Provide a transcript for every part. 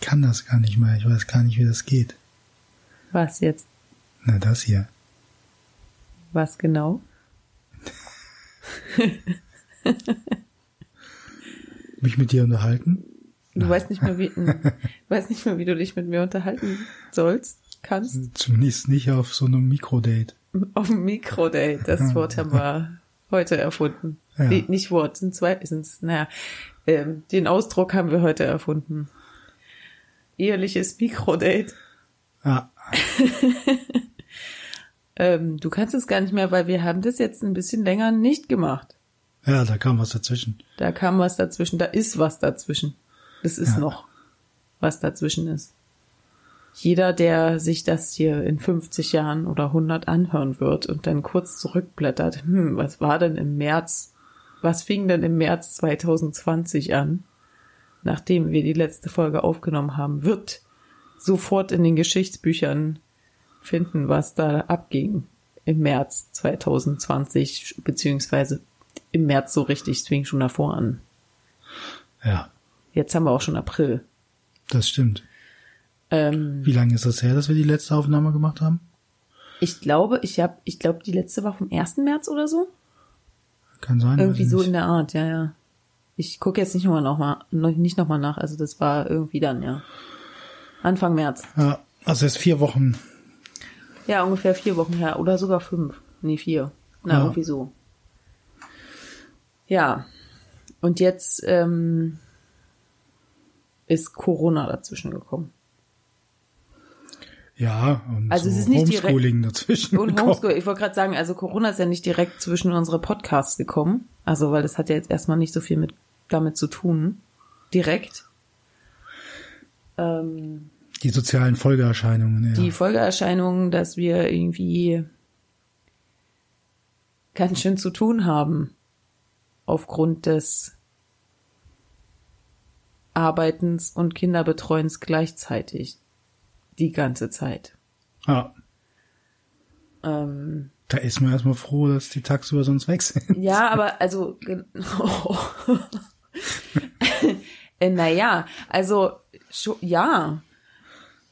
kann das gar nicht mehr. Ich weiß gar nicht, wie das geht. Was jetzt? Na, das hier. Was genau? Mich mit dir unterhalten? Du weißt nicht mehr, wie, du weißt nicht mehr, wie du dich mit mir unterhalten sollst, kannst. Zumindest nicht auf so einem Mikrodate. Auf dem Mikrodate. Das Wort haben wir heute erfunden. Ja. Nicht Wort, sind zwei, sind's, naja, ähm, den Ausdruck haben wir heute erfunden. Eheliches Mikrodate. Ah, Ähm, du kannst es gar nicht mehr, weil wir haben das jetzt ein bisschen länger nicht gemacht. ja, da kam was dazwischen. Da kam was dazwischen, da ist was dazwischen. Es ist Ja. noch was dazwischen ist. Jeder, der sich das hier in 50 Jahren oder 100 anhören wird und dann kurz zurückblättert, hm, was war denn im März, was fing denn im März 2020 an, nachdem wir die letzte Folge aufgenommen haben, wird sofort in den Geschichtsbüchern finden, was da abging im März 2020, beziehungsweise im März so richtig, es fing schon davor an. Ja, Jetzt haben wir auch schon April. das stimmt. Ähm, Wie lange ist das her, dass wir die letzte Aufnahme gemacht haben? ich glaube, ich habe, ich glaube, die letzte war vom 1. März oder so. Kann sein. Irgendwie so nicht. in der Art, ja, ja. Ich gucke jetzt nicht nochmal noch mal, noch- nicht nochmal nach. Also das war irgendwie dann, ja. Anfang März. Ja, also erst vier Wochen. Ja, ungefähr vier Wochen her. Oder sogar fünf. Nee, vier. Na, Ja. irgendwie so. Ja. Und jetzt ähm, ist Corona dazwischen gekommen. Ja, und Also so es ist nicht direkt- Homeschooling dazwischen. Und gekommen. Homeschool, ich wollte gerade sagen, also Corona ist ja nicht direkt zwischen unsere Podcasts gekommen. Also, weil das hat ja jetzt erstmal nicht so viel mit damit zu tun. Direkt. Ähm, Die sozialen Folgeerscheinungen, ja. Die Folgeerscheinungen, dass wir irgendwie ganz schön zu tun haben aufgrund des Arbeitens und Kinderbetreuens gleichzeitig die ganze Zeit. ja, Ähm, da ist man erstmal froh, dass die tagsüber sonst weg sind. Ja, aber also, äh, naja, also ja.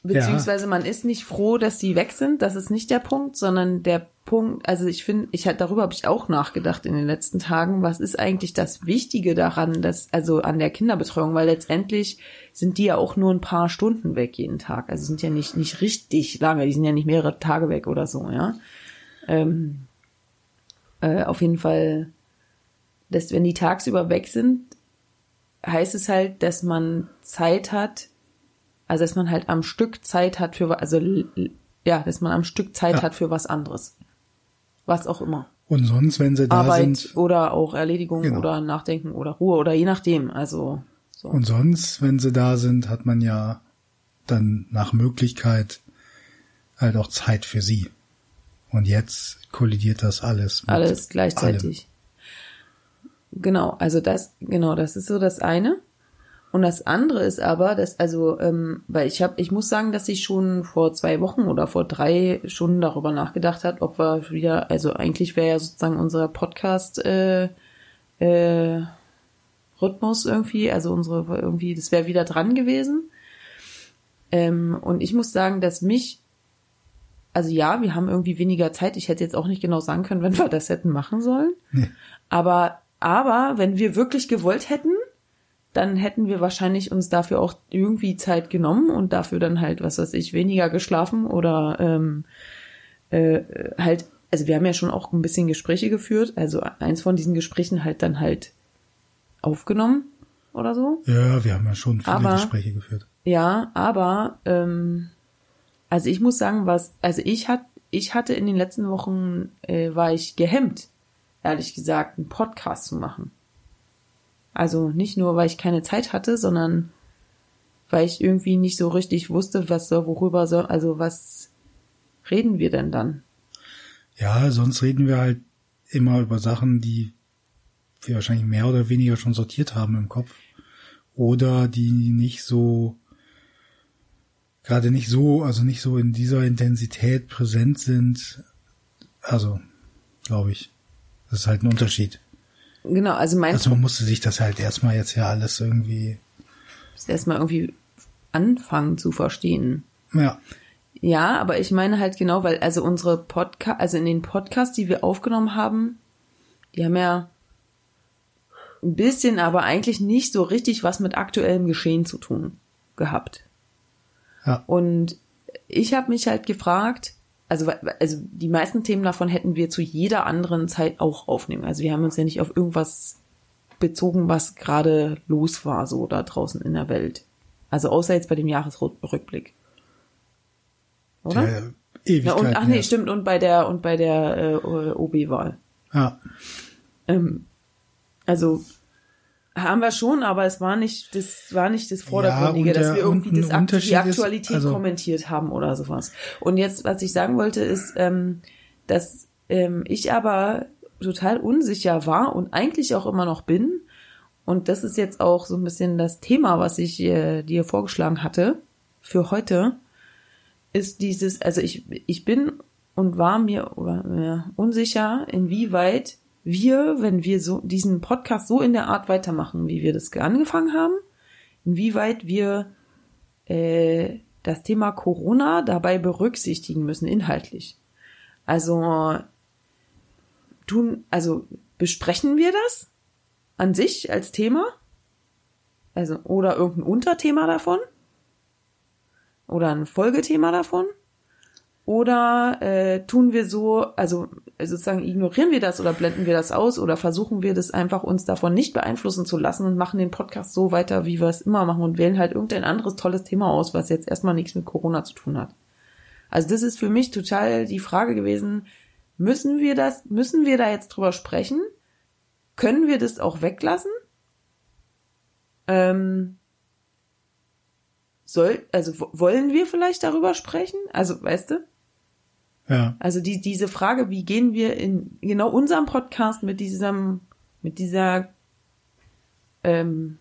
Beziehungsweise man ist nicht froh, dass die weg sind. Das ist nicht der Punkt, sondern der Punkt, also ich finde, ich halt darüber habe ich auch nachgedacht in den letzten Tagen. Was ist eigentlich das Wichtige daran, dass also an der Kinderbetreuung, weil letztendlich sind die ja auch nur ein paar Stunden weg jeden Tag. Also sind ja nicht nicht richtig lange. Die sind ja nicht mehrere Tage weg oder so, ja. Ähm, äh, auf jeden Fall, dass wenn die tagsüber weg sind, heißt es halt, dass man Zeit hat, also dass man halt am Stück Zeit hat für, also ja, dass man am Stück Zeit Ja. hat für was anderes. Was auch immer. Und sonst, wenn sie da Arbeit sind, oder auch Erledigung Genau. oder Nachdenken oder Ruhe oder je nachdem. Also so. und sonst, wenn sie da sind, hat man ja dann nach Möglichkeit halt auch Zeit für sie. Und jetzt kollidiert das alles. mit alles gleichzeitig. Genau, also das, genau, das ist so das eine. Und das andere ist aber, dass, also, ähm, weil ich habe, ich muss sagen, dass ich schon vor zwei Wochen oder vor drei Stunden darüber nachgedacht hat, ob wir wieder, also eigentlich wäre ja sozusagen unser Podcast äh, äh, Rhythmus irgendwie, also unsere irgendwie, das wäre wieder dran gewesen. Ähm, und ich muss sagen, dass mich also ja, wir haben irgendwie weniger Zeit. Ich hätte jetzt auch nicht genau sagen können, wenn wir das hätten machen sollen. Nee. Aber, aber wenn wir wirklich gewollt hätten, dann hätten wir wahrscheinlich uns dafür auch irgendwie Zeit genommen und dafür dann halt, was weiß ich, weniger geschlafen oder ähm, äh, halt, also wir haben ja schon auch ein bisschen Gespräche geführt, also eins von diesen Gesprächen halt dann halt aufgenommen oder so. Ja, wir haben ja schon viele Aber- Gespräche geführt. Ja, aber ähm, also ich muss sagen, was also ich hat ich hatte in den letzten Wochen äh, war ich gehemmt, ehrlich gesagt, einen Podcast zu machen. Also nicht nur, weil ich keine Zeit hatte, sondern weil ich irgendwie nicht so richtig wusste, was soll, worüber soll, also was reden wir denn dann? Ja, sonst reden wir halt immer über Sachen, die wir wahrscheinlich mehr oder weniger schon sortiert haben im Kopf. Oder die nicht so, gerade nicht so, also nicht so in dieser Intensität präsent sind. Also, glaube ich. Das ist halt ein Unterschied. Genau, also mein Also man musste sich das halt erstmal jetzt ja alles irgendwie, erstmal irgendwie anfangen zu verstehen. Ja. Ja, aber ich meine halt genau, weil also unsere Podcast, also in den Podcasts, die wir aufgenommen haben, die haben ja ein bisschen, aber eigentlich nicht so richtig was mit aktuellem Geschehen zu tun gehabt. Ja. Und ich habe mich halt gefragt, also, also die meisten Themen davon hätten wir zu jeder anderen Zeit auch aufnehmen. Also wir haben uns ja nicht auf irgendwas bezogen, was gerade los war, so da draußen in der Welt. Also außer jetzt bei dem Jahresrückblick. Oder? Der Ewigkeit ja, und, ach nee, stimmt, und bei der und bei der äh, OB-Wahl. Ja. Ähm, also haben wir schon, aber es war nicht das war nicht das Vordergründige, und der- dass wir irgendwie das die ist, Aktualität also- kommentiert haben oder sowas. Und jetzt, was ich sagen wollte, ist, ähm, dass ähm, ich aber total unsicher war und eigentlich auch immer noch bin. Und das ist jetzt auch so ein bisschen das Thema, was ich äh, dir vorgeschlagen hatte für heute, ist dieses, also ich, ich bin und war mir oder, äh, unsicher, inwieweit wir, wenn wir so diesen Podcast so in der Art weitermachen, wie wir das angefangen haben, inwieweit wir äh, das Thema Corona dabei berücksichtigen müssen, inhaltlich. Also tun, also besprechen wir das an sich als Thema? Also, oder irgendein Unterthema davon? Oder ein Folgethema davon? Oder äh, tun wir so, also sozusagen ignorieren wir das oder blenden wir das aus oder versuchen wir das einfach uns davon nicht beeinflussen zu lassen und machen den Podcast so weiter, wie wir es immer machen und wählen halt irgendein anderes tolles Thema aus, was jetzt erstmal nichts mit Corona zu tun hat. Also das ist für mich total die Frage gewesen, müssen wir das, müssen wir da jetzt drüber sprechen? Können wir das auch weglassen? Ähm, soll, also wo- wollen wir vielleicht darüber sprechen? Also, weißt du? Also die, diese Frage, wie gehen wir in genau unserem Podcast mit diesem, mit dieser ähm,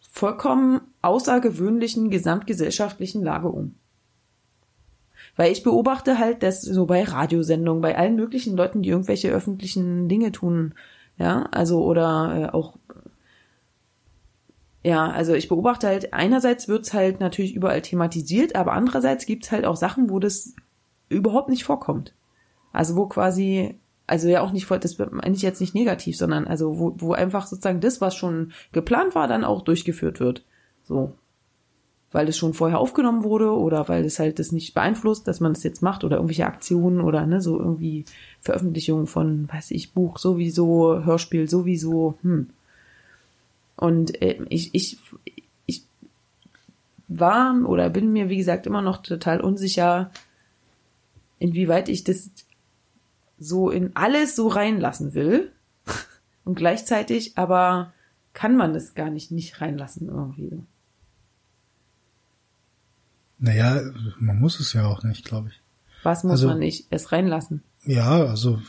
vollkommen außergewöhnlichen gesamtgesellschaftlichen Lage um? Weil ich beobachte halt, dass so bei Radiosendungen, bei allen möglichen Leuten, die irgendwelche öffentlichen Dinge tun, ja, also oder äh, auch ja, also ich beobachte halt, einerseits wird's halt natürlich überall thematisiert, aber andererseits gibt's halt auch Sachen, wo das überhaupt nicht vorkommt. Also wo quasi, also ja auch nicht, das meine ich jetzt nicht negativ, sondern also wo, wo einfach sozusagen das, was schon geplant war, dann auch durchgeführt wird. So. Weil es schon vorher aufgenommen wurde oder weil es halt das nicht beeinflusst, dass man es jetzt macht oder irgendwelche Aktionen oder ne, so irgendwie Veröffentlichungen von, weiß ich, Buch sowieso, Hörspiel sowieso, hm. Und äh, ich, ich, ich war oder bin mir, wie gesagt, immer noch total unsicher, inwieweit ich das so in alles so reinlassen will. Und gleichzeitig aber kann man das gar nicht nicht reinlassen irgendwie. Naja, man muss es ja auch nicht, glaube ich. Was muss Also- man nicht es reinlassen? Ja, also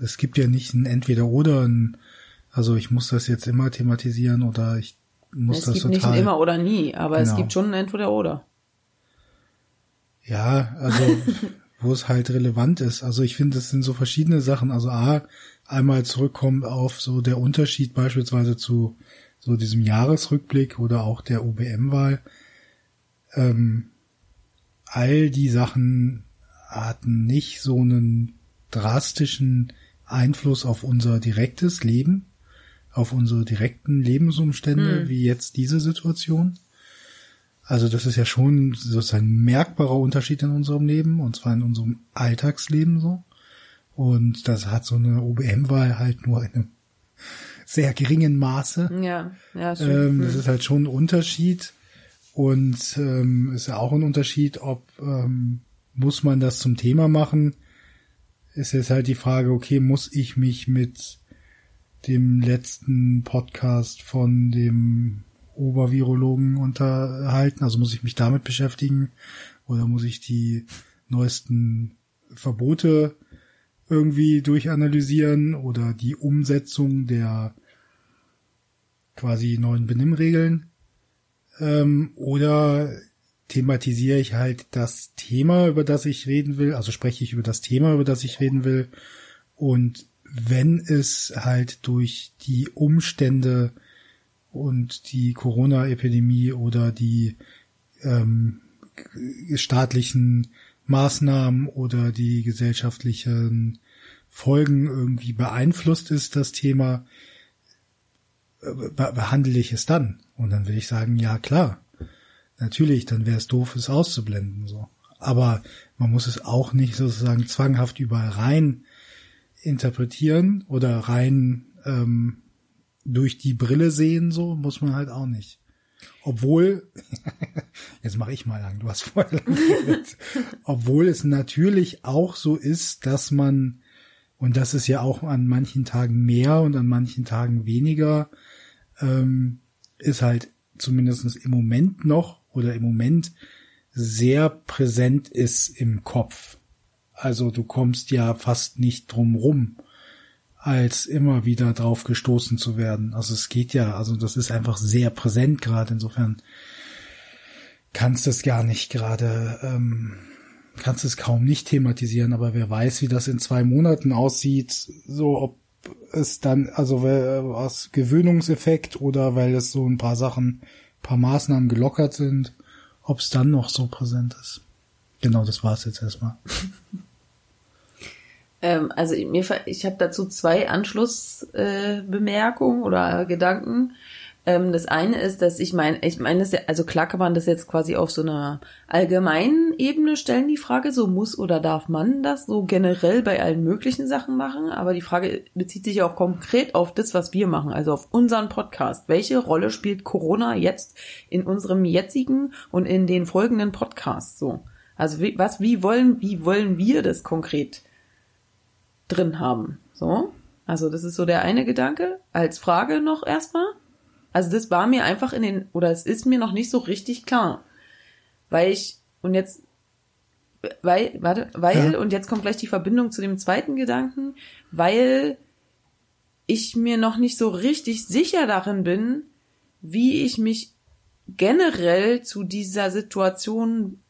es gibt ja nicht ein Entweder-Oder. ein- Also ich muss das jetzt immer thematisieren oder ich muss es das gibt total. nicht ein immer oder nie, aber es Genau. gibt schon ein entweder oder. Ja, also wo es halt relevant ist. Also ich finde, es sind so verschiedene Sachen. Also A, einmal zurückkommen auf so der Unterschied beispielsweise zu so diesem Jahresrückblick oder auch der OBM-Wahl. Ähm, all die Sachen hatten nicht so einen drastischen Einfluss auf unser direktes Leben, auf unsere direkten Lebensumstände, wie jetzt diese Situation. Also das ist ja schon sozusagen ein merkbarer Unterschied in unserem Leben, und zwar in unserem Alltagsleben so. Und das hat so eine OBM-Wahl halt nur in einem sehr geringen Maße. Ja, ja, stimmt. Ähm, das ist halt schon ein Unterschied. Und ähm, ist ja auch ein Unterschied, ob ähm, muss man das zum Thema machen. Ist jetzt halt die Frage, okay, muss ich mich mit dem letzten Podcast von dem Obervirologen unterhalten? Also muss ich mich damit beschäftigen? Oder muss ich die neuesten Verbote irgendwie durchanalysieren oder die Umsetzung der quasi neuen Benimmregeln? Ähm, oder thematisiere ich halt das Thema, über das ich reden will, also spreche ich über das Thema, über das ich reden will. Und wenn es halt durch die Umstände und die Corona-Epidemie oder die ähm, staatlichen Maßnahmen oder die gesellschaftlichen Folgen irgendwie beeinflusst ist, das Thema, äh, behandle ich es dann. Und dann will ich sagen, ja klar, natürlich, dann wäre es doof, es auszublenden. so. Aber man muss es auch nicht sozusagen zwanghaft überall rein interpretieren oder rein ähm, durch die Brille sehen, so muss man halt auch nicht. Obwohl, jetzt mache ich mal lang, du hast vorher lang geredet. Obwohl es natürlich auch so ist, dass man, und das ist ja auch an manchen Tagen mehr und an manchen Tagen weniger, ähm, ist halt zumindest im Moment noch oder im Moment sehr präsent ist im Kopf. Also du kommst ja fast nicht drum rum, als immer wieder drauf gestoßen zu werden. Also es geht ja, also das ist einfach sehr präsent gerade. Insofern kannst du es gar nicht gerade, ähm, kannst es kaum nicht thematisieren, aber wer weiß, wie das in zwei Monaten aussieht, so ob es dann, also was Gewöhnungseffekt oder weil es so ein paar Sachen, paar Maßnahmen gelockert sind, ob es dann noch so präsent ist. Genau, das war's jetzt erstmal. ähm, also mir, ich habe dazu zwei Anschlussbemerkungen äh, oder Gedanken. Ähm, das eine ist, dass ich meine, ich meine, also klar kann man das jetzt quasi auf so einer allgemeinen Ebene stellen, die Frage, so muss oder darf man das so generell bei allen möglichen Sachen machen, aber die Frage bezieht sich auch konkret auf das, was wir machen, also auf unseren Podcast. Welche Rolle spielt Corona jetzt in unserem jetzigen und in den folgenden Podcasts so? Also wie, was, wie wollen, wie wollen wir das konkret drin haben? So? Also das ist so der eine Gedanke als Frage noch erstmal. Also das war mir einfach in den, oder es ist mir noch nicht so richtig klar. Weil ich, und jetzt, weil, warte, weil, ja. und jetzt kommt gleich die Verbindung zu dem zweiten Gedanken, weil ich mir noch nicht so richtig sicher darin bin, wie ich mich generell zu dieser Situation,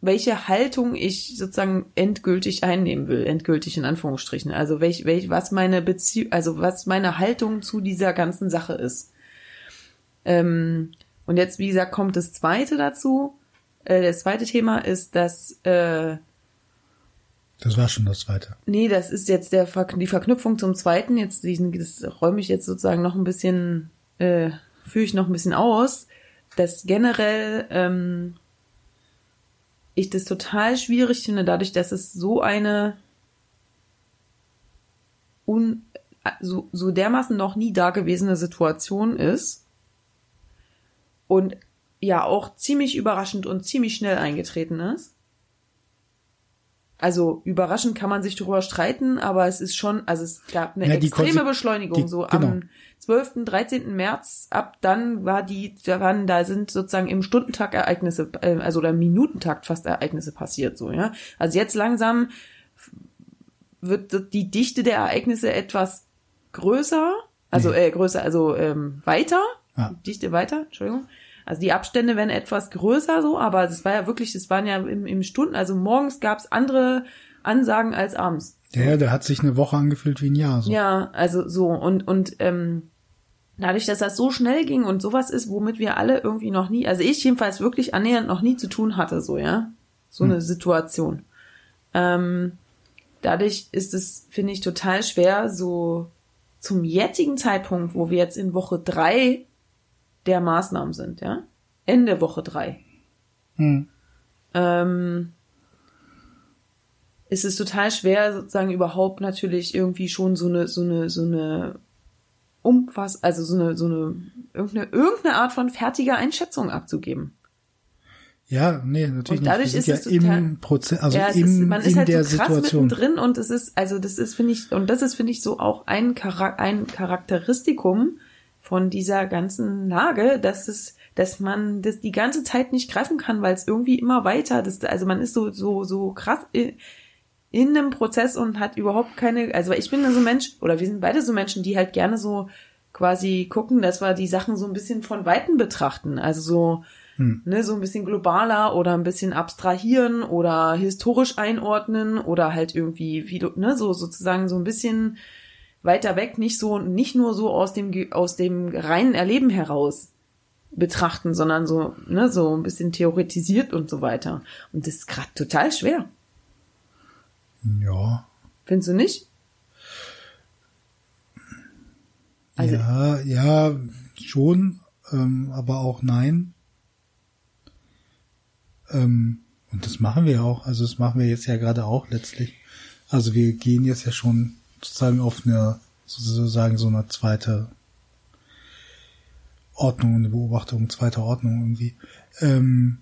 welche Haltung ich sozusagen endgültig einnehmen will, endgültig in Anführungsstrichen. Also welch, welch, was meine Beziehung, also was meine Haltung zu dieser ganzen Sache ist. Ähm, und jetzt, wie gesagt, kommt das zweite dazu. Äh, das zweite Thema ist, dass äh, das war schon das zweite. Nee, das ist jetzt der die Verknüpfung zum zweiten. Jetzt diesen, das räume ich jetzt sozusagen noch ein bisschen, äh, führe ich noch ein bisschen aus, dass generell ähm, ich das total schwierig finde, dadurch, dass es so eine un, so, so dermaßen noch nie dagewesene Situation ist und ja auch ziemlich überraschend und ziemlich schnell eingetreten ist. Also überraschend kann man sich darüber streiten, aber es ist schon, also es gab eine ja, extreme Beschleunigung. Die, so genau. am 12., 13. März, ab dann war die, da waren, da sind sozusagen im Stundentakt Ereignisse, äh, also oder im Minutentakt fast Ereignisse passiert, so, ja. Also jetzt langsam wird die Dichte der Ereignisse etwas größer, also nee. äh, größer, also ähm, weiter, ja. Dichte weiter, Entschuldigung. Also die Abstände werden etwas größer so, aber es war ja wirklich, es waren ja im, im Stunden, also morgens gab es andere Ansagen als abends. Ja, der hat sich eine Woche angefühlt wie ein Jahr. So. Ja, also so und und ähm, dadurch, dass das so schnell ging und sowas ist, womit wir alle irgendwie noch nie, also ich jedenfalls wirklich annähernd noch nie zu tun hatte, so ja, so hm. eine Situation. Ähm, dadurch ist es, finde ich, total schwer, so zum jetzigen Zeitpunkt, wo wir jetzt in Woche drei der Maßnahmen sind, ja. Ende Woche drei. Hm. Ähm, ist es total schwer, sozusagen überhaupt natürlich irgendwie schon so eine, so eine, so eine umfass, also so eine, so eine, irgendeine, irgendeine Art von fertiger Einschätzung abzugeben. Ja, nee, natürlich und dadurch nicht. ist es ja total, im Prozess, also ja, im, ist, man ist in halt der so krass Situation drin und es ist, also das ist finde ich und das ist finde ich so auch ein, Charak ein Charakteristikum von dieser ganzen Lage, dass es, dass man das die ganze Zeit nicht greifen kann, weil es irgendwie immer weiter, das, also man ist so, so, so krass in, in einem Prozess und hat überhaupt keine, also ich bin so ein Mensch, oder wir sind beide so Menschen, die halt gerne so quasi gucken, dass wir die Sachen so ein bisschen von Weitem betrachten, also so, hm. ne, so ein bisschen globaler oder ein bisschen abstrahieren oder historisch einordnen oder halt irgendwie, wie du, ne, so sozusagen so ein bisschen weiter weg, nicht so, nicht nur so aus dem, aus dem reinen Erleben heraus betrachten, sondern so, ne, so ein bisschen theoretisiert und so weiter. Und das ist gerade total schwer. Ja. Findest du nicht? Also- ja, ja, schon, ähm, aber auch nein. Ähm, und das machen wir auch. Also das machen wir jetzt ja gerade auch letztlich. Also wir gehen jetzt ja schon sozusagen auf eine, sozusagen so eine zweite Ordnung, eine Beobachtung, zweite Ordnung irgendwie. Ähm,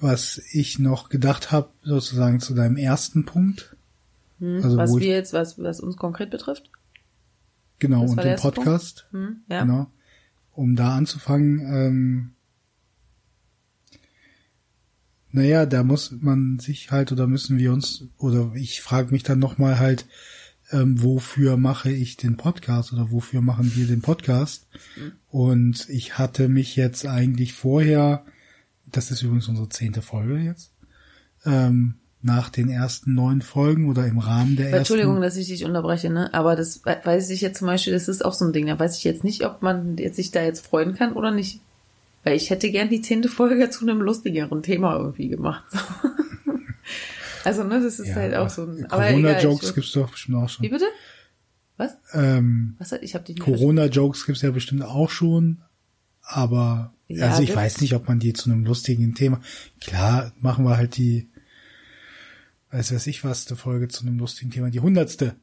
was ich noch gedacht habe, sozusagen zu deinem ersten Punkt. Also was wir ich, jetzt, was, was uns konkret betrifft? genau, das und den Podcast. Hm? Ja. Genau. Um da anzufangen, ähm, naja, da muss man sich halt oder müssen wir uns, oder ich frage mich dann nochmal halt, ähm, wofür mache ich den Podcast oder wofür machen wir den Podcast? Und ich hatte mich jetzt eigentlich vorher, das ist übrigens unsere zehnte Folge jetzt, ähm, nach den ersten neun Folgen oder im Rahmen der ersten. Entschuldigung, dass ich dich unterbreche, ne? Aber das we- weiß ich jetzt zum Beispiel, das ist auch so ein Ding. Da weiß ich jetzt nicht, ob man jetzt sich da jetzt freuen kann oder nicht. Weil ich hätte gern die zehnte Folge zu einem lustigeren Thema irgendwie gemacht. also, ne, das ist Ja, halt auch so ein. Corona-Jokes gibt's doch bestimmt auch schon. Wie bitte? Was? Ähm, Was? Ich habe dich. Corona-Jokes gibt's ja bestimmt auch schon, aber Ja, also ich weiß nicht, ob man die zu einem lustigen Thema. Klar, machen wir halt die, weiß weiß ich was, die Folge zu einem lustigen Thema, die hundertste.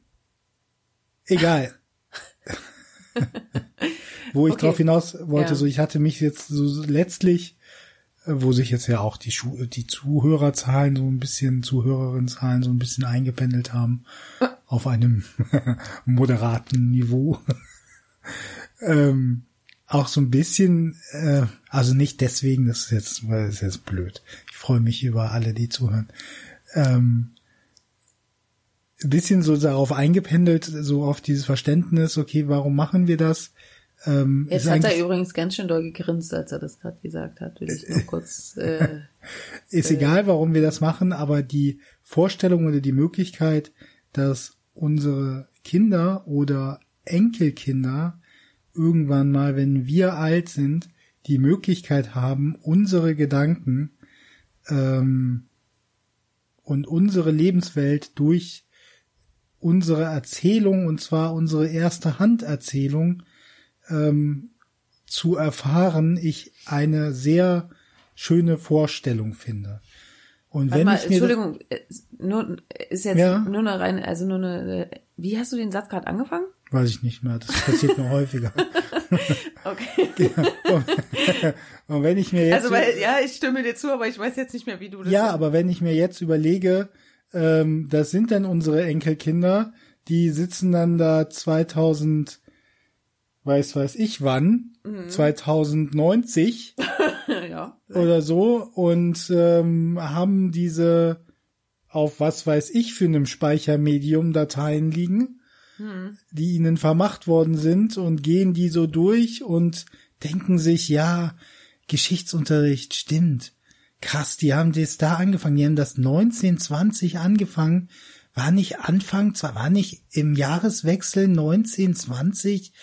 Egal. Wo ich Okay. drauf hinaus wollte, Ja. so ich hatte mich jetzt so letztlich, äh, wo sich jetzt ja auch die, Schu die Zuhörerzahlen so ein bisschen, Zuhörerinnenzahlen so ein bisschen eingependelt haben auf einem moderaten Niveau. ähm, auch so ein bisschen, äh, also nicht deswegen, das ist jetzt, weil das ist jetzt blöd. Ich freue mich über alle, die zuhören. Ähm, ein bisschen so darauf eingependelt, so auf dieses Verständnis, okay, warum machen wir das? Ähm, Jetzt hat er übrigens ganz schön doll gegrinst, als er das gerade gesagt hat. Will ich nur kurz. Äh, ist egal, warum wir das machen, aber die Vorstellung oder die Möglichkeit, dass unsere Kinder oder Enkelkinder irgendwann mal, wenn wir alt sind, die Möglichkeit haben, unsere Gedanken ähm, und unsere Lebenswelt durch unsere Erzählung, und zwar unsere erste Handerzählung, ähm, zu erfahren, ich eine sehr schöne Vorstellung finde. Und warte wenn mal, ich mir Entschuldigung, äh, nur ist jetzt Ja. nur eine reine, also nur eine. Wie hast du den Satz gerade angefangen? weiß ich nicht mehr, das passiert mir häufiger. Okay. Und wenn ich mir jetzt Also weil, ja, ich stimme dir zu, aber ich weiß jetzt nicht mehr, wie du das. Ja, aber wenn ich mir jetzt überlege, ähm, das sind dann unsere Enkelkinder, die sitzen dann da 2000, weiß weiß ich wann, Mhm. 2090 ja. oder so und ähm, haben diese auf was weiß ich für einem Speichermedium Dateien liegen, die ihnen vermacht worden sind und gehen die so durch und denken sich, ja, Geschichtsunterricht stimmt. Krass, die haben das da angefangen, die haben das 1920 angefangen, war nicht Anfang, zwar war nicht im Jahreswechsel 1920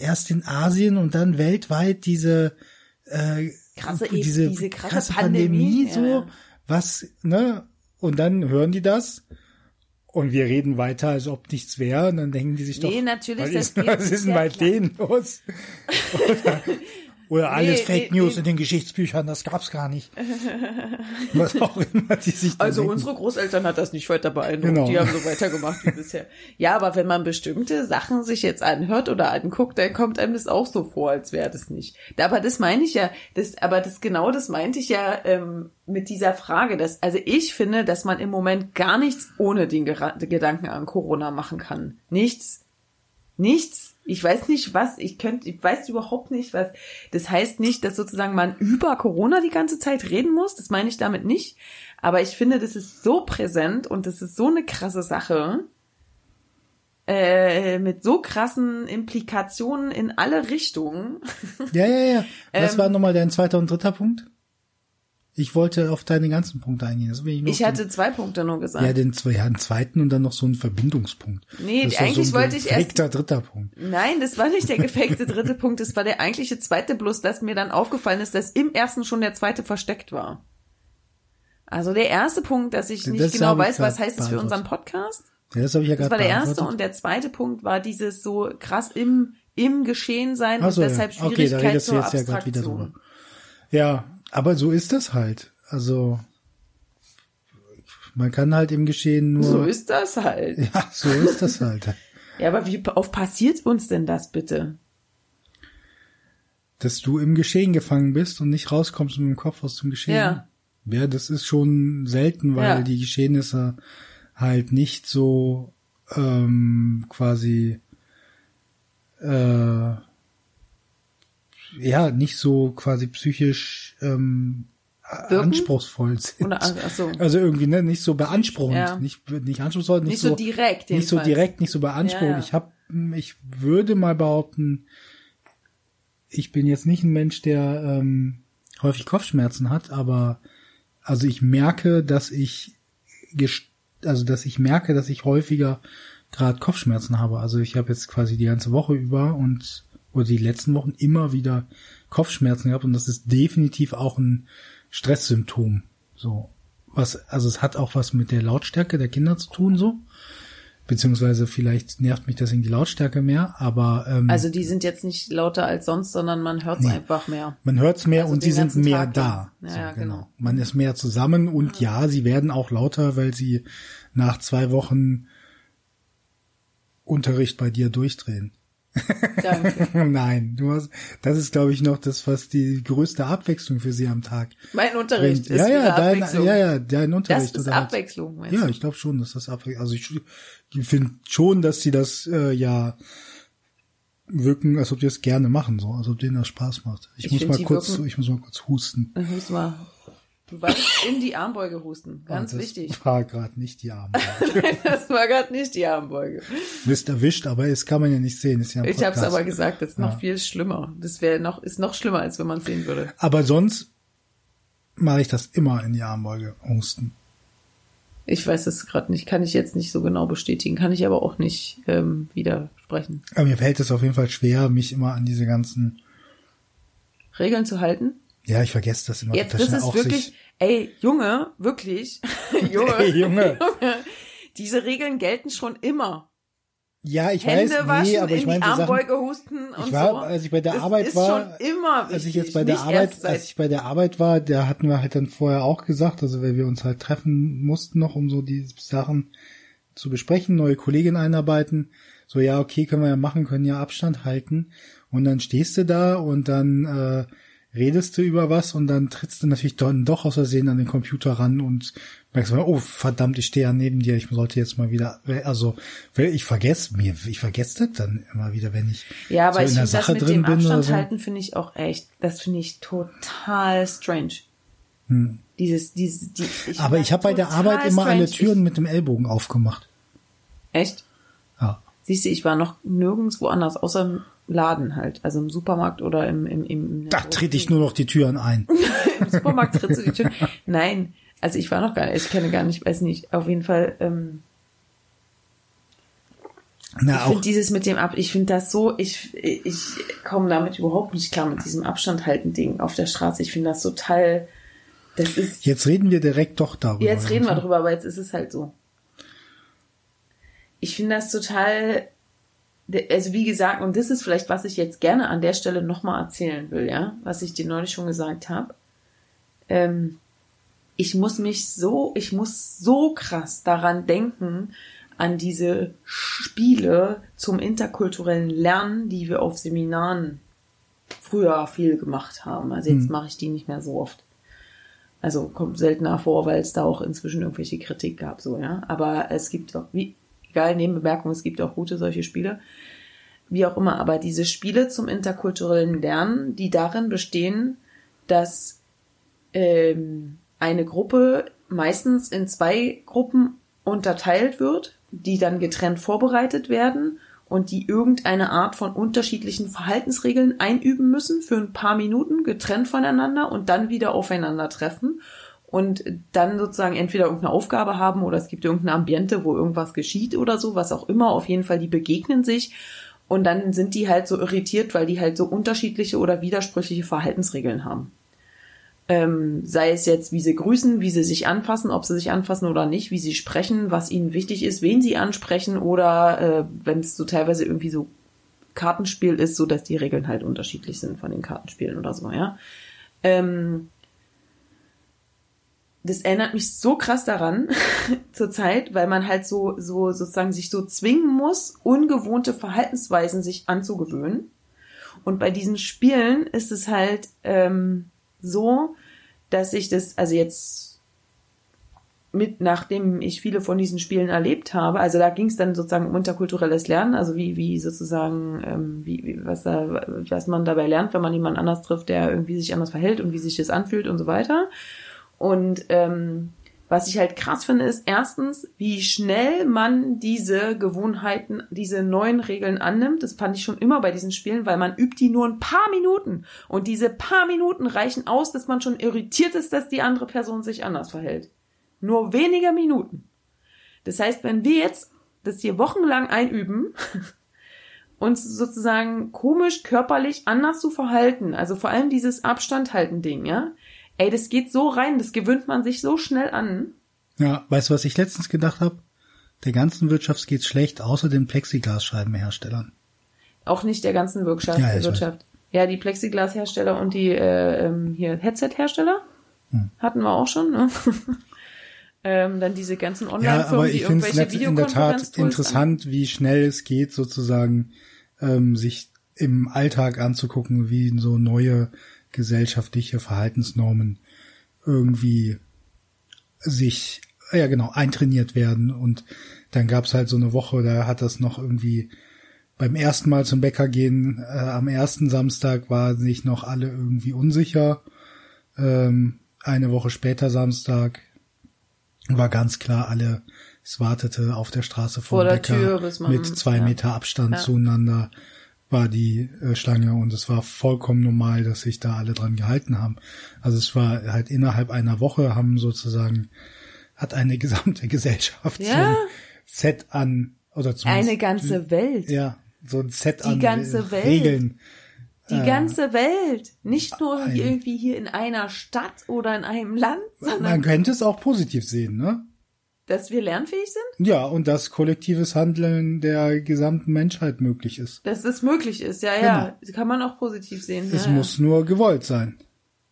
erst in Asien und dann weltweit diese äh, Krasse, diese, diese krasse, krasse Pandemie, Pandemie, so, ja. was, ne? Und dann hören die das und wir reden weiter, als ob nichts wäre. Und dann denken die sich Nee, doch, natürlich, was das ist, was ist denn bei klar. denen los? Oder, oder alles Nee, Fake nee, News nee. in den Geschichtsbüchern, das gab's gar nicht. was auch immer die sich Also denken. unsere Großeltern hat das nicht weiter beeindruckt. Genau. Die haben so weitergemacht wie bisher. Ja, aber wenn man bestimmte Sachen sich jetzt anhört oder anguckt, dann kommt einem das auch so vor, als wäre das nicht. Aber das meine ich ja, das, aber das genau das meinte ich ja ähm, mit dieser Frage. Dass, also ich finde, dass man im Moment gar nichts ohne den Gera Gedanken an Corona machen kann. Nichts. Nichts. Ich weiß nicht was, ich könnte, ich weiß überhaupt nicht was. Das heißt nicht, dass sozusagen man über Corona die ganze Zeit reden muss. Das meine ich damit nicht. Aber ich finde, das ist so präsent und das ist so eine krasse Sache. Äh, mit so krassen Implikationen in alle Richtungen. Ja, ja, ja. Was Ähm, war nochmal dein zweiter und dritter Punkt? Ich wollte auf deine ganzen Punkte eingehen. Das ich Ich hatte zwei Punkte nur gesagt. ja, den, zwei- ja, einen zweiten und dann noch so einen Verbindungspunkt. Nee, das eigentlich so wollte ich erst- dritter Punkt. Nein, das war nicht der gefakte dritte Punkt, das war der eigentliche zweite, bloß dass mir dann aufgefallen ist, dass im ersten schon der zweite versteckt war. Also der erste Punkt, dass ich nicht Das genau weiß, was heißt es für unseren. Podcast. Ja, das habe ich ja Das gerade war der erste und der zweite Punkt war dieses so krass im, im Geschehen sein Ach und so, deshalb ja. Okay, da Schwierigkeit redest du zur jetzt ja gerade wieder Abstraktion. drüber. Ja, aber so ist das halt. Also man kann halt im Geschehen nur. So ist das halt. ja, so ist das halt. Ja, aber wie oft passiert uns denn das bitte? Dass du im Geschehen gefangen bist und nicht rauskommst mit dem Kopf aus dem Geschehen. Ja. Ja, das ist schon selten, weil Ja. die Geschehnisse halt nicht so ähm, quasi äh, ja nicht so quasi psychisch ähm, Wirken? anspruchsvoll sind. Oder, so. Also irgendwie ne, nicht so beanspruchend, Ja. nicht nicht anspruchsvoll, nicht, Nicht so direkt nicht so direkt, nicht so beanspruchend. Ja, ja. Ich habe, ich würde mal behaupten, ich bin jetzt nicht ein Mensch, der ähm, häufig Kopfschmerzen hat, aber also ich merke, dass ich also dass ich merke, dass ich häufiger gerade Kopfschmerzen habe. Also ich habe jetzt quasi die ganze Woche über und oder die letzten Wochen immer wieder Kopfschmerzen gehabt und das ist definitiv auch ein Stresssymptom. So was also es hat auch was mit der Lautstärke der Kinder zu tun so beziehungsweise vielleicht nervt mich deswegen die Lautstärke mehr, aber ähm, Also die sind jetzt nicht lauter als sonst, sondern man hört es Nee. einfach mehr. man hört's mehr Also und sie sind mehr Tag da. Ja, ja, genau. Man ist mehr zusammen und ja, sie werden auch lauter, weil sie nach zwei Wochen Unterricht bei dir durchdrehen. Danke. Nein, du hast, das ist glaube ich noch das, was die größte Abwechslung für sie am Tag Mein Unterricht bringt. ist Ja, ja, dein, Abwechslung. ja, ja, dein Das Unterricht. ist oder halt- Abwechslung, meinst Ja, ich glaube schon, dass das Abwechslung. Also ich, ich finde schon, dass sie das äh, ja wirken, als ob die das gerne machen, so, als ob denen das Spaß macht. Ich, Ich muss mal kurz, wirken- ich muss mal kurz husten. Dann hust mal. Du warst in die Armbeuge husten. Ganz das wichtig. War gerade nicht die Arme. Das war gerade nicht die Armbeuge. Bist erwischt, aber es kann man ja nicht sehen. Ist ja Ich habe es aber gesagt, das ist noch Ja. viel schlimmer. Das wäre noch ist noch schlimmer, als wenn man es sehen würde. Aber sonst mache ich das immer in die Armbeuge husten. Ich weiß es gerade nicht, kann ich jetzt nicht so genau bestätigen, kann ich aber auch nicht ähm, widersprechen. Aber mir fällt es auf jeden Fall schwer, mich immer an diese ganzen. Regeln zu halten? Ja, ich vergesse das immer Jetzt, das ist wirklich, ey, Junge, wirklich, Junge, Ey, Junge. diese Regeln gelten schon immer. Ja, ich Hände weiß, waschen, nee, aber ich in meine so Sachen. Husten und Ich war, so. als ich bei der das Arbeit war, schon immer als ich jetzt bei der Arbeit, als ich bei der Arbeit war, da hatten wir halt dann vorher auch gesagt, also weil wir uns halt treffen mussten noch, um so die Sachen zu besprechen, neue Kollegin einarbeiten. So, ja, okay, können wir ja machen, können ja Abstand halten. Und dann stehst du da und dann äh, redest du über was und dann trittst du natürlich dann doch aus Versehen an den Computer ran und merkst mal, oh verdammt, ich stehe ja neben dir, ich sollte jetzt mal wieder, also ich vergesse mir, ich vergesse das dann immer wieder, wenn ich Ja, aber so ich in der finde das Sache mit drin dem bin Abstand so. halten finde ich auch echt, das finde ich total strange. Hm. Dieses, dieses, die, ich Aber ich habe bei der Arbeit immer alle strange. Türen mit dem Ellbogen aufgemacht. Ich, echt? Ja. Siehst du, ich war noch nirgendwo anders, außer Laden halt, also im Supermarkt oder im, im, im, Da trete ich nur noch die Türen ein. im Supermarkt trittst du die Tür. Nein, also ich war noch gar nicht, ich kenne gar nicht, weiß nicht, auf jeden Fall, ähm, Na, ich finde dieses mit dem Ab, ich finde das so, ich, ich komme damit überhaupt nicht klar mit diesem Abstand halten Ding auf der Straße. Ich finde das total, das ist, jetzt reden wir direkt doch darüber. jetzt reden wir drüber, aber jetzt ist es halt so. Ich finde das total, also wie gesagt, und das ist vielleicht, was ich jetzt gerne an der Stelle nochmal erzählen will, ja, was ich dir neulich schon gesagt habe. Ähm, ich muss mich so, ich muss so krass daran denken, an diese Spiele zum interkulturellen Lernen, die wir auf Seminaren früher viel gemacht haben. Also jetzt mache ich die nicht mehr so oft. Also kommt seltener vor, weil es da auch inzwischen irgendwelche Kritik gab, so, ja. Aber es gibt auch, wie, egal, Nebenbemerkung, es gibt auch gute solche Spiele. Wie auch immer, aber diese Spiele zum interkulturellen Lernen, die darin bestehen, dass ähm, eine Gruppe meistens in zwei Gruppen unterteilt wird, die dann getrennt vorbereitet werden und die irgendeine Art von unterschiedlichen Verhaltensregeln einüben müssen für ein paar Minuten, getrennt voneinander und dann wieder aufeinandertreffen und dann sozusagen entweder irgendeine Aufgabe haben oder es gibt irgendein Ambiente, wo irgendwas geschieht oder so, was auch immer. Auf jeden Fall, die begegnen sich und dann sind die halt so irritiert, weil die halt so unterschiedliche oder widersprüchliche Verhaltensregeln haben. Ähm, sei es jetzt, wie sie grüßen, wie sie sich anfassen, ob sie sich anfassen oder nicht, wie sie sprechen, was ihnen wichtig ist, wen sie ansprechen oder äh, wenn es so teilweise irgendwie so Kartenspiel ist, so dass die Regeln halt unterschiedlich sind von den Kartenspielen oder so, ja. Ähm, das erinnert mich so krass daran zur Zeit, weil man halt so, so sozusagen sich so zwingen muss, ungewohnte Verhaltensweisen sich anzugewöhnen. Und bei diesen Spielen ist es halt ähm, so, dass ich das, also jetzt mit, nachdem ich viele von diesen Spielen erlebt habe, also da ging es dann sozusagen um interkulturelles Lernen, also wie, wie sozusagen, ähm, wie, wie, was da, was man dabei lernt, wenn man jemand anders trifft, der irgendwie sich anders verhält und wie sich das anfühlt und so weiter. Und ähm, was ich halt krass finde, ist erstens, wie schnell man diese Gewohnheiten, diese neuen Regeln annimmt. Das fand ich schon immer bei diesen Spielen, weil man übt die nur ein paar Minuten. Und diese paar Minuten reichen aus, dass man schon irritiert ist, dass die andere Person sich anders verhält. Nur wenige Minuten. Das heißt, wenn wir jetzt das hier wochenlang einüben, uns sozusagen komisch körperlich anders zu verhalten, also vor allem dieses Abstand halten Ding, ja, Ey, das geht so rein, das gewöhnt man sich so schnell an. Ja, weißt du, was ich letztens gedacht habe? Der ganzen Wirtschaft geht's schlecht, außer den Plexiglasscheibenherstellern. Auch nicht der ganzen Wirtschaft. Ja, Wirtschaft. ja die Plexiglashersteller und die äh, ähm, hier Headset-Hersteller hm. hatten wir auch schon. Ne? ähm, dann diese ganzen Online-Firmen, ja, aber ich finde es in der Tat interessant, an. wie schnell es geht, sozusagen ähm, sich im Alltag anzugucken, wie so neue gesellschaftliche Verhaltensnormen irgendwie sich, ja genau, eintrainiert werden. Und dann gab's halt so eine Woche, da hat das noch irgendwie beim ersten Mal zum Bäcker gehen, äh, am ersten Samstag waren sich noch alle irgendwie unsicher. Ähm, eine Woche später Samstag war ganz klar alle, es wartete auf der Straße vor, vor der Bäcker Tür, man, mit zwei ja. Meter Abstand ja. zueinander war die äh, Schlange und es war vollkommen normal, dass sich da alle dran gehalten haben. Also es war halt innerhalb einer Woche haben sozusagen hat eine gesamte Gesellschaft ja. so ein Set an oder zumindest eine ganze Welt. Ja, so ein Set die an ganze Welt. Regeln. Die äh, ganze Welt, nicht nur ein, irgendwie hier in einer Stadt oder in einem Land, sondern man könnte es auch positiv sehen, ne? Dass wir lernfähig sind? Ja, und dass kollektives Handeln der gesamten Menschheit möglich ist. Dass es möglich ist, ja, ja. Genau. Kann man auch positiv sehen. Es ja, muss ja. nur gewollt sein.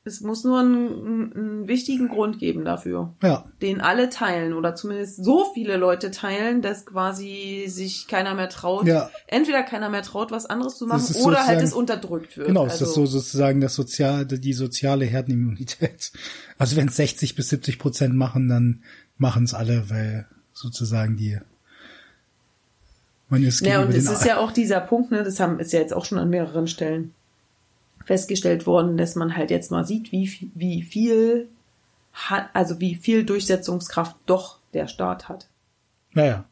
Es muss nur einen, einen, wichtigen Grund geben dafür. Ja. Den alle teilen oder zumindest so viele Leute teilen, dass quasi sich keiner mehr traut. Ja. Entweder keiner mehr traut, was anderes zu machen oder halt es unterdrückt wird. Genau, also, es ist so sozusagen das sozial, die soziale Herdenimmunität. Also wenn es 60 bis 70 Prozent machen, dann machen es alle, weil sozusagen die man ist Ja, und es ist ja auch dieser Punkt, ne, das haben ist ja jetzt auch schon an mehreren Stellen festgestellt worden, dass man halt jetzt mal sieht, wie wie viel hat, also wie viel Durchsetzungskraft doch der Staat hat. Naja,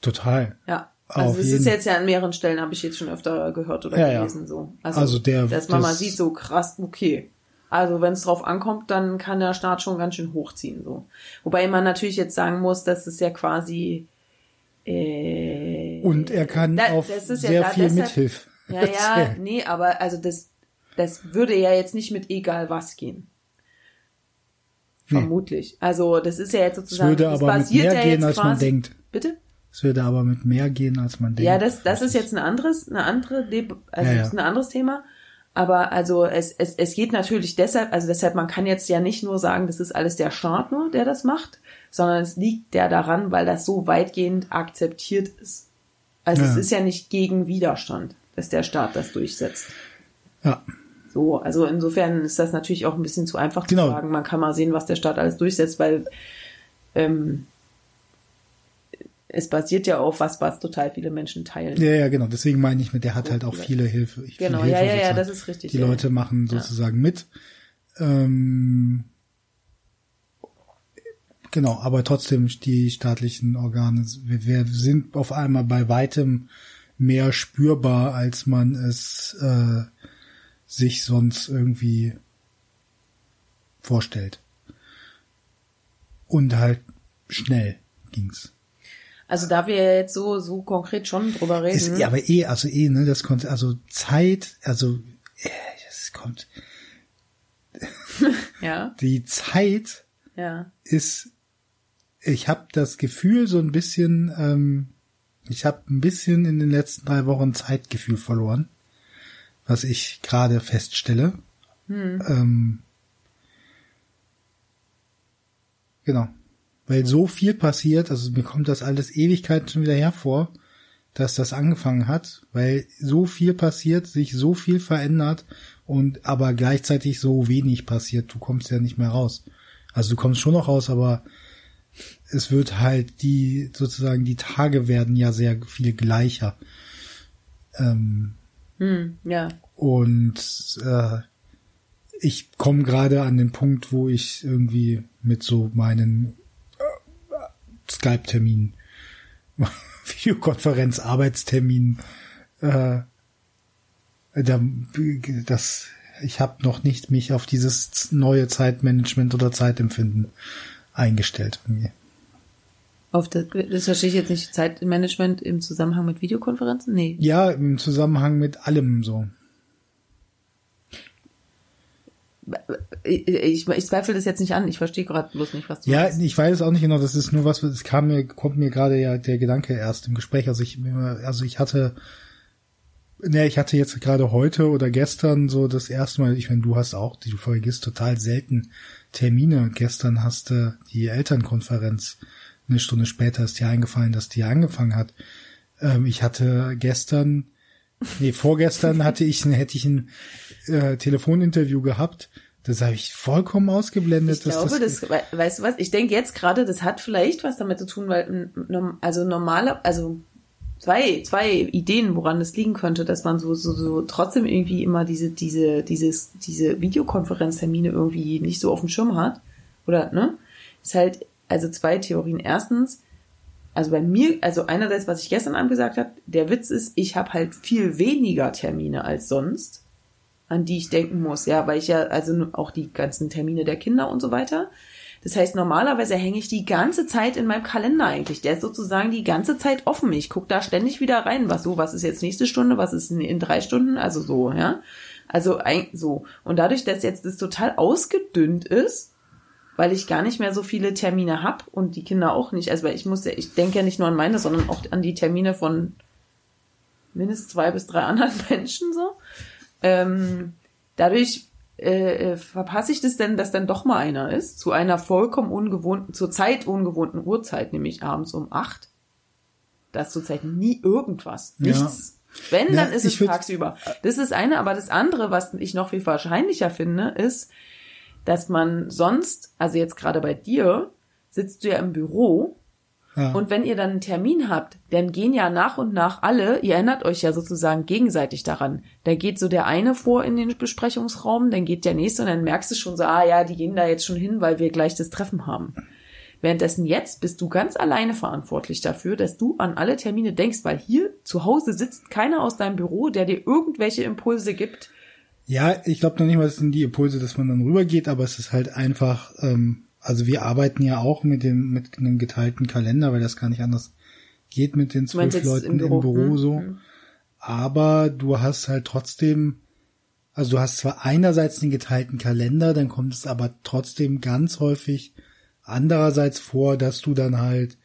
total. Ja. Also es ist jetzt ja an mehreren Stellen, habe ich jetzt schon öfter gehört oder ja, gelesen, ja. so. Also, also der, dass man mal sieht, so krass, okay, also wenn es drauf ankommt, dann kann der Staat schon ganz schön hochziehen. So. Wobei man natürlich jetzt sagen muss, dass es ja quasi äh, und er kann da, auf sehr ja viel deshalb, Mithilfe. Ja, ja, nee, aber also das, das würde ja jetzt nicht mit egal was gehen. Vermutlich. Also das ist ja jetzt sozusagen. Es würde aber mit mehr ja gehen, als quasi, man denkt. Bitte? Es würde aber mit mehr gehen, als man denkt. Ja, das, das ist jetzt ein anderes, eine andere, also ja, ja. ein anderes Thema. Aber also es, es, es geht natürlich deshalb, also deshalb, man kann jetzt ja nicht nur sagen, das ist alles der Staat nur, der das macht, sondern es liegt ja daran, weil das so weitgehend akzeptiert ist. Also ja. es ist ja nicht gegen Widerstand, dass der Staat das durchsetzt. Ja. So, also insofern ist das natürlich auch ein bisschen zu einfach genau. zu sagen. Man kann mal sehen, was der Staat alles durchsetzt, weil ähm, es basiert ja auf was, was total viele Menschen teilen. Ja, ja, genau. Deswegen meine ich mit, der hat halt auch viele Hilfe. Genau, Hilfe ja, ja, ja, das ist richtig. Die ja. Leute machen sozusagen ja. mit. Ähm, genau, aber trotzdem die staatlichen Organe, wir, wir sind auf einmal bei weitem mehr spürbar, als man es äh, sich sonst irgendwie vorstellt. Und halt schnell ging's. Also da wir jetzt so so konkret schon drüber reden. Ist, ja, aber eh, also eh, ne, das kommt, also Zeit, also äh, es kommt. ja. Die Zeit Ja. ist, ich habe das Gefühl so ein bisschen, ähm, ich habe ein bisschen in den letzten drei Wochen Zeitgefühl verloren, was ich gerade feststelle. Ähm, genau. Weil so viel passiert, also mir kommt das alles Ewigkeiten schon wieder hervor, dass das angefangen hat, weil so viel passiert, sich so viel verändert und aber gleichzeitig so wenig passiert. Du kommst ja nicht mehr raus. Also du kommst schon noch raus, aber es wird halt die sozusagen die Tage werden ja sehr viel gleicher. Ähm, Hm, ja. und äh, ich komme gerade an den Punkt, wo ich irgendwie mit so meinen äh, Skype-Terminen, Videokonferenz, Arbeitsterminen, äh, da, das, ich habe noch nicht mich auf dieses neue Zeitmanagement oder Zeitempfinden eingestellt. Irgendwie. Auf das, das verstehe ich jetzt nicht. Zeitmanagement im Zusammenhang mit Videokonferenzen? Nee. Ja, im Zusammenhang mit allem so. Ich, ich, ich zweifle das jetzt nicht an. Ich verstehe gerade bloß nicht, was du Ja, meinst. ich weiß auch nicht genau, das ist nur was, es kam mir, kommt mir gerade ja der Gedanke erst im Gespräch. Also ich, also ich hatte, ne, ich hatte jetzt gerade heute oder gestern so das erste Mal, ich meine, du hast auch, du vergisst total selten Termine. Gestern hast du die Elternkonferenz, eine Stunde später ist dir eingefallen, dass die angefangen hat. Ähm, ich hatte gestern, nee, vorgestern hatte ich, hätte ich ein äh, Telefoninterview gehabt. Das habe ich vollkommen ausgeblendet. Ich glaube, das, we- weißt du was? Ich denke jetzt gerade, das hat vielleicht was damit zu tun, weil also normale, also zwei zwei Ideen, woran das liegen könnte, dass man so so, so trotzdem irgendwie immer diese diese dieses diese Videokonferenztermine irgendwie nicht so auf dem Schirm hat oder ne? Ist halt also zwei Theorien. Erstens, also bei mir, also einerseits, was ich gestern Abend gesagt habe, der Witz ist, ich habe halt viel weniger Termine als sonst an die ich denken muss, ja, weil ich ja, also auch die ganzen Termine der Kinder und so weiter. Das heißt, normalerweise hänge ich die ganze Zeit in meinem Kalender eigentlich. Der ist sozusagen die ganze Zeit offen. Ich gucke da ständig wieder rein, was so, was ist jetzt nächste Stunde, was ist in, in drei Stunden, also so, ja. Also so. Und dadurch, dass jetzt das total ausgedünnt ist, weil ich gar nicht mehr so viele Termine hab und die Kinder auch nicht. Also weil ich muss ja, ich denke ja nicht nur an meine, sondern auch an die Termine von mindestens zwei bis drei anderen Menschen so. Ähm, dadurch äh, äh, verpasse ich das denn, dass dann doch mal einer ist, zu einer vollkommen ungewohnten, zur Zeit ungewohnten Uhrzeit, nämlich abends um acht. Da ist zurzeit nie irgendwas. Ja. Nichts. Wenn, Ja, dann ist es tagsüber. Das ist eine, aber das andere, was ich noch viel wahrscheinlicher finde, ist, dass man sonst, also jetzt gerade bei dir, sitzt du ja im Büro Ja. und wenn ihr dann einen Termin habt, dann gehen ja nach und nach alle, ihr erinnert euch ja sozusagen gegenseitig daran. Da geht so der eine vor in den Besprechungsraum, dann geht der nächste und dann merkst du schon so, ah ja, die gehen da jetzt schon hin, weil wir gleich das Treffen haben. Währenddessen jetzt bist du ganz alleine verantwortlich dafür, dass du an alle Termine denkst, weil hier zu Hause sitzt keiner aus deinem Büro, der dir irgendwelche Impulse gibt. Ja, ich glaube noch nicht mal, es sind die Impulse, dass man dann rübergeht, aber es ist halt einfach, ähm, also wir arbeiten ja auch mit dem, mit einem geteilten Kalender, weil das gar nicht anders geht mit den zwölf Leuten im im Büro, Büro hm, so. hm. Aber du hast halt trotzdem, also du hast zwar einerseits den geteilten Kalender, dann kommt es aber trotzdem ganz häufig andererseits vor, dass du dann halt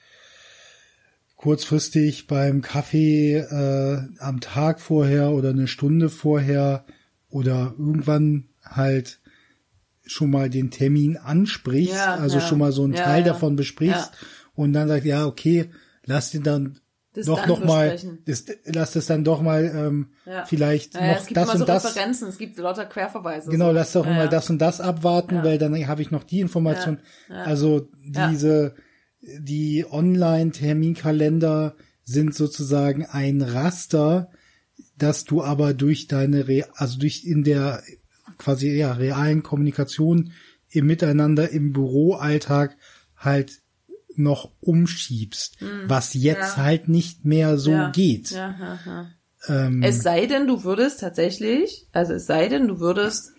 kurzfristig beim Kaffee äh, am Tag vorher oder eine Stunde vorher oder irgendwann halt schon mal den Termin ansprichst, Ja, also ja. schon mal so einen Ja, Teil davon besprichst und dann sagt, ja, okay, lass den dann Das doch dann noch mal, das, lass das dann doch mal ähm, vielleicht noch es gibt das immer so und das. Referenzen, es gibt lauter Querverweise. Genau, so. lass doch mal das und das abwarten, weil dann habe ich noch die Information. Also diese, die Online-Terminkalender sind sozusagen ein Raster, dass du aber durch deine, Re also durch in der quasi ja, realen Kommunikation im Miteinander im Büroalltag halt noch umschiebst, was jetzt ja. halt nicht mehr so ja. geht. Ja. Ähm, Es sei denn, du würdest tatsächlich, also es sei denn, du würdest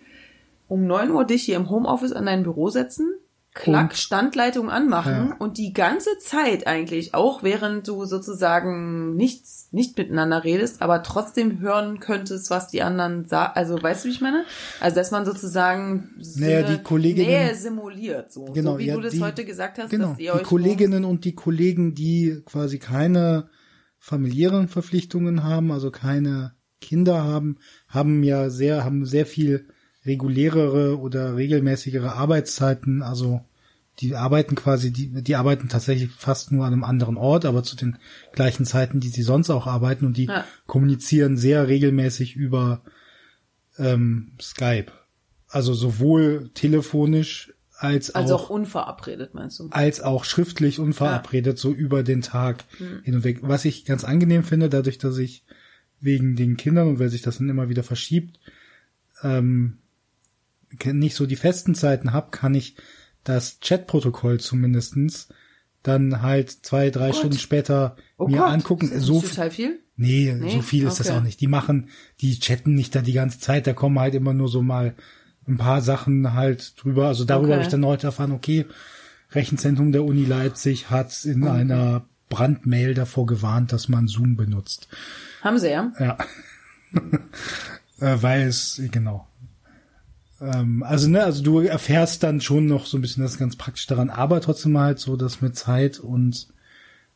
um 9 Uhr dich hier im Homeoffice an dein Büro setzen, klack, Standleitung anmachen Ja. und die ganze Zeit eigentlich, auch während du sozusagen nichts, nicht miteinander redest, aber trotzdem hören könntest, was die anderen sagen. Also weißt du, wie ich meine? Also dass man sozusagen Naja, die Kolleginnen- Nähe simuliert, so, Genau, so wie ja, du das die- heute gesagt hast, genau, dass ihr die euch Kolleginnen und die Kollegen, die quasi keine familiären Verpflichtungen haben, also keine Kinder haben, haben ja sehr, haben sehr viel regulärere oder regelmäßigere Arbeitszeiten, also die arbeiten quasi, die, die arbeiten tatsächlich fast nur an einem anderen Ort, aber zu den gleichen Zeiten, die sie sonst auch arbeiten und die Ja. kommunizieren sehr regelmäßig über ähm, Skype. Also sowohl telefonisch als, also auch auch unverabredet, meinst du? als auch schriftlich unverabredet, so über den Tag hin und weg. Was ich ganz angenehm finde, dadurch, dass ich wegen den Kindern und weil sich das dann immer wieder verschiebt, ähm, nicht so die festen Zeiten hab, kann ich das Chatprotokoll zumindestens dann halt zwei, drei Gott. Stunden später Oh mir Gott, angucken. ist das So total viel? nee, Nee? so viel ist das Okay. auch nicht. Die machen, die chatten nicht da die ganze Zeit, da kommen halt immer nur so mal ein paar Sachen halt drüber. Also darüber Okay. habe ich dann heute erfahren, okay, Rechenzentrum der Uni Leipzig hat in einer Brandmail davor gewarnt, dass man Zoom benutzt. Haben sie, ja? Ja. äh, weil es, genau. Ähm, also, ne, also du erfährst dann schon noch so ein bisschen das ganz praktisch daran, aber trotzdem halt so, dass mit Zeit und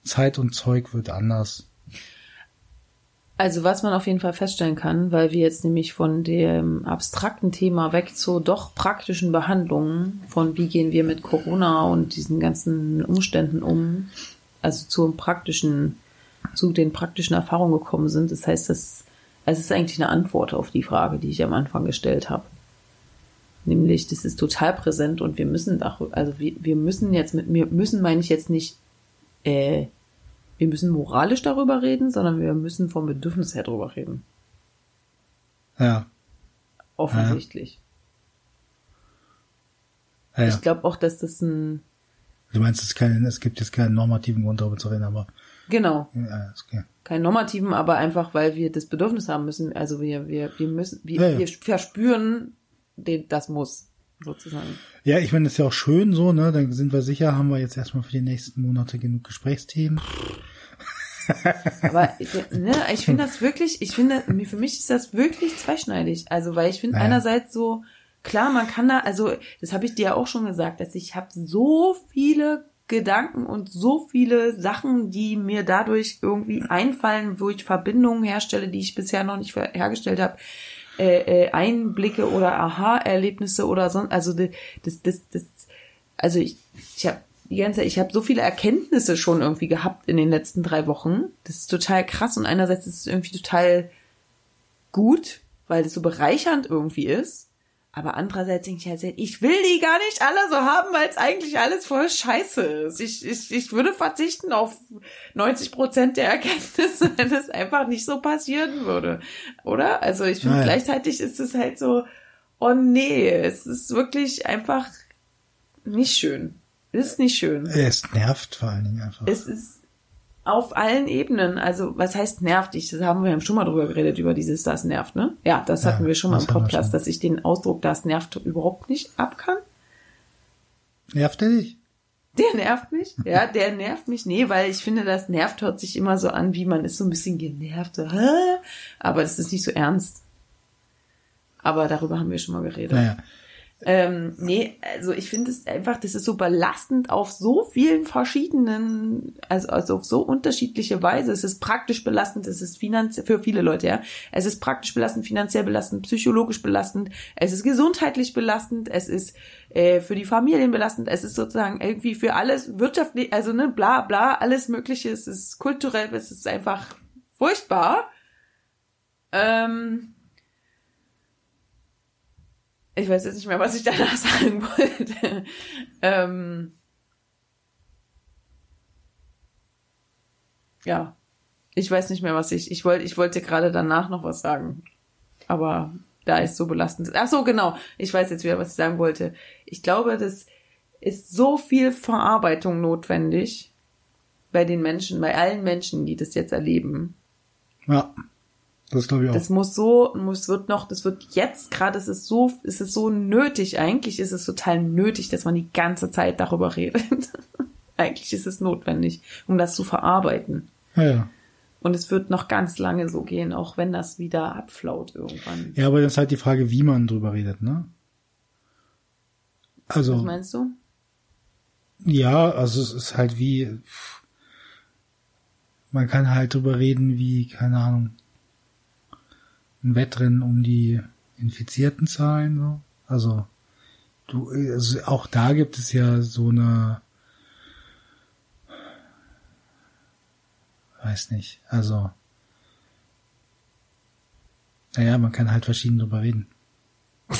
Zeit und Zeug wird anders. Also was man auf jeden Fall feststellen kann, weil wir jetzt nämlich von dem abstrakten Thema weg zu doch praktischen Behandlungen von wie gehen wir mit Corona und diesen ganzen Umständen um, also zum praktischen, zu den praktischen Erfahrungen gekommen sind. Das heißt, das, es ist eigentlich eine Antwort auf die Frage, die ich am Anfang gestellt habe. Nämlich, das ist total präsent und wir müssen also wir, wir müssen jetzt mit, wir müssen meine ich jetzt nicht, äh, wir müssen moralisch darüber reden, sondern wir müssen vom Bedürfnis her darüber reden. Ja. Offensichtlich. ja, ja. Ich glaube auch, dass das ein, Du meinst, es, kein, es gibt jetzt keinen normativen Grund darüber zu reden, aber genau, ja, okay. kein normativen, aber einfach, weil wir das Bedürfnis haben müssen. Also wir, wir, wir müssen, wir, Ja, ja. wir verspüren, den, das muss, sozusagen. Ja, ich meine, das ist ja auch schön so, ne? Dann sind wir sicher, haben wir jetzt erstmal für die nächsten Monate genug Gesprächsthemen. Aber ne, ich finde das wirklich, ich finde, für mich ist das wirklich zweischneidig. Also, weil ich finde Naja. einerseits so, klar, man kann da, also das habe ich dir ja auch schon gesagt, dass ich habe so viele Gedanken und so viele Sachen, die mir dadurch irgendwie einfallen, wo ich Verbindungen herstelle, die ich bisher noch nicht hergestellt habe. Äh, äh, Einblicke oder Aha-Erlebnisse oder sonst, also das, das, das, also ich, ich habe die ganze Zeit, ich habe so viele Erkenntnisse schon irgendwie gehabt in den letzten drei Wochen. Das ist total krass und einerseits ist es irgendwie total gut, weil es so bereichernd irgendwie ist. Aber andererseits denke ich halt, ich will die gar nicht alle so haben, weil es eigentlich alles voll scheiße ist. Ich, ich, ich würde verzichten auf 90 Prozent der Erkenntnisse, wenn es einfach nicht so passieren würde. Oder? Also ich finde, gleichzeitig ist es halt so, oh nee, es ist wirklich einfach nicht schön. Es ist nicht schön. Es nervt vor allen Dingen einfach. Es ist auf allen Ebenen. Also, was heißt nervt? Ich, das haben wir ja schon mal drüber geredet, über dieses, das nervt, ne? Ja, das hatten Ja, wir schon mal im Podcast, schon. dass ich den Ausdruck, das nervt, überhaupt nicht ab kann. Nervt er dich? Der nervt mich. Ja, der nervt mich. Nee, weil ich finde, das nervt hört sich immer so an, wie man ist so ein bisschen genervt. So? Aber das ist nicht so ernst. Aber darüber haben wir schon mal geredet. Naja. Ähm, nee, also ich finde es einfach, das ist so belastend auf so vielen verschiedenen, also, also auf so unterschiedliche Weise. Es ist praktisch belastend, es ist finanziell, für viele Leute, ja. Es ist praktisch belastend, finanziell belastend, psychologisch belastend, es ist gesundheitlich belastend, es ist äh, für die Familien belastend, es ist sozusagen irgendwie für alles wirtschaftlich, also ne, bla bla, alles mögliche, es ist kulturell, es ist einfach furchtbar. Ähm, ich weiß jetzt nicht mehr, was ich danach sagen wollte. ähm, ja, ich weiß nicht mehr, was ich. Ich wollte, ich wollte gerade danach noch was sagen, aber da ist so belastend. Ach so, genau. Ich weiß jetzt wieder, was ich sagen wollte. Ich glaube, dass ist so viel Verarbeitung notwendig bei den Menschen, bei allen Menschen, die das jetzt erleben. Ja. Das glaube ich auch. Das muss so, muss wird noch, das wird jetzt gerade, es ist so, es ist so nötig. Eigentlich ist es total nötig, dass man die ganze Zeit darüber redet. Eigentlich ist es notwendig, um das zu verarbeiten. Ja, ja. Und es wird noch ganz lange so gehen, auch wenn das wieder abflaut irgendwann. Ja, aber das ist halt die Frage, wie man drüber redet, ne? Also. Was meinst du? Ja, also es ist halt wie, man kann halt drüber reden wie, keine Ahnung, ein Wettrennen um die infizierten Zahlen, so. Also, du, also auch da gibt es ja so eine, weiß nicht, also, naja, man kann halt verschieden drüber reden.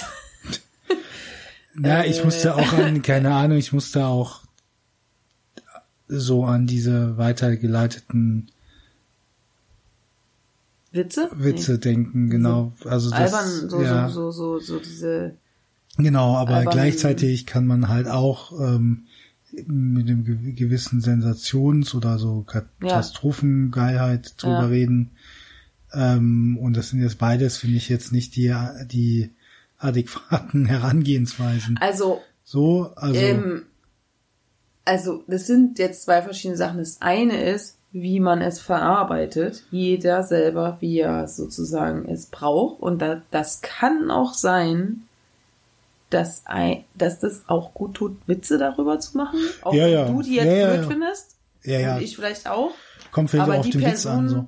ja, ich musste auch an, keine Ahnung, ich musste auch so an diese weitergeleiteten Witze? Witze nee. denken, genau. Also das, Albern, so, ja. so, so, so, so diese. Genau, aber Albern. gleichzeitig kann man halt auch ähm, mit einem gewissen Sensations- oder so Katastrophengeilheit drüber ja. reden. Ähm, und das sind jetzt beides, finde ich, jetzt nicht die, die adäquaten Herangehensweisen. Also. So, also. Ähm, also, das sind jetzt zwei verschiedene Sachen. Das eine ist, wie man es verarbeitet. Jeder selber, wie er sozusagen es braucht. Und da, das kann auch sein, dass, ein, dass das auch gut tut, Witze darüber zu machen. Auch ja, ja. wenn du die jetzt ja, blöd findest. Ja, ja. Und ich vielleicht auch. Kommt vielleicht Aber auch auf die den Person, Witz an, so.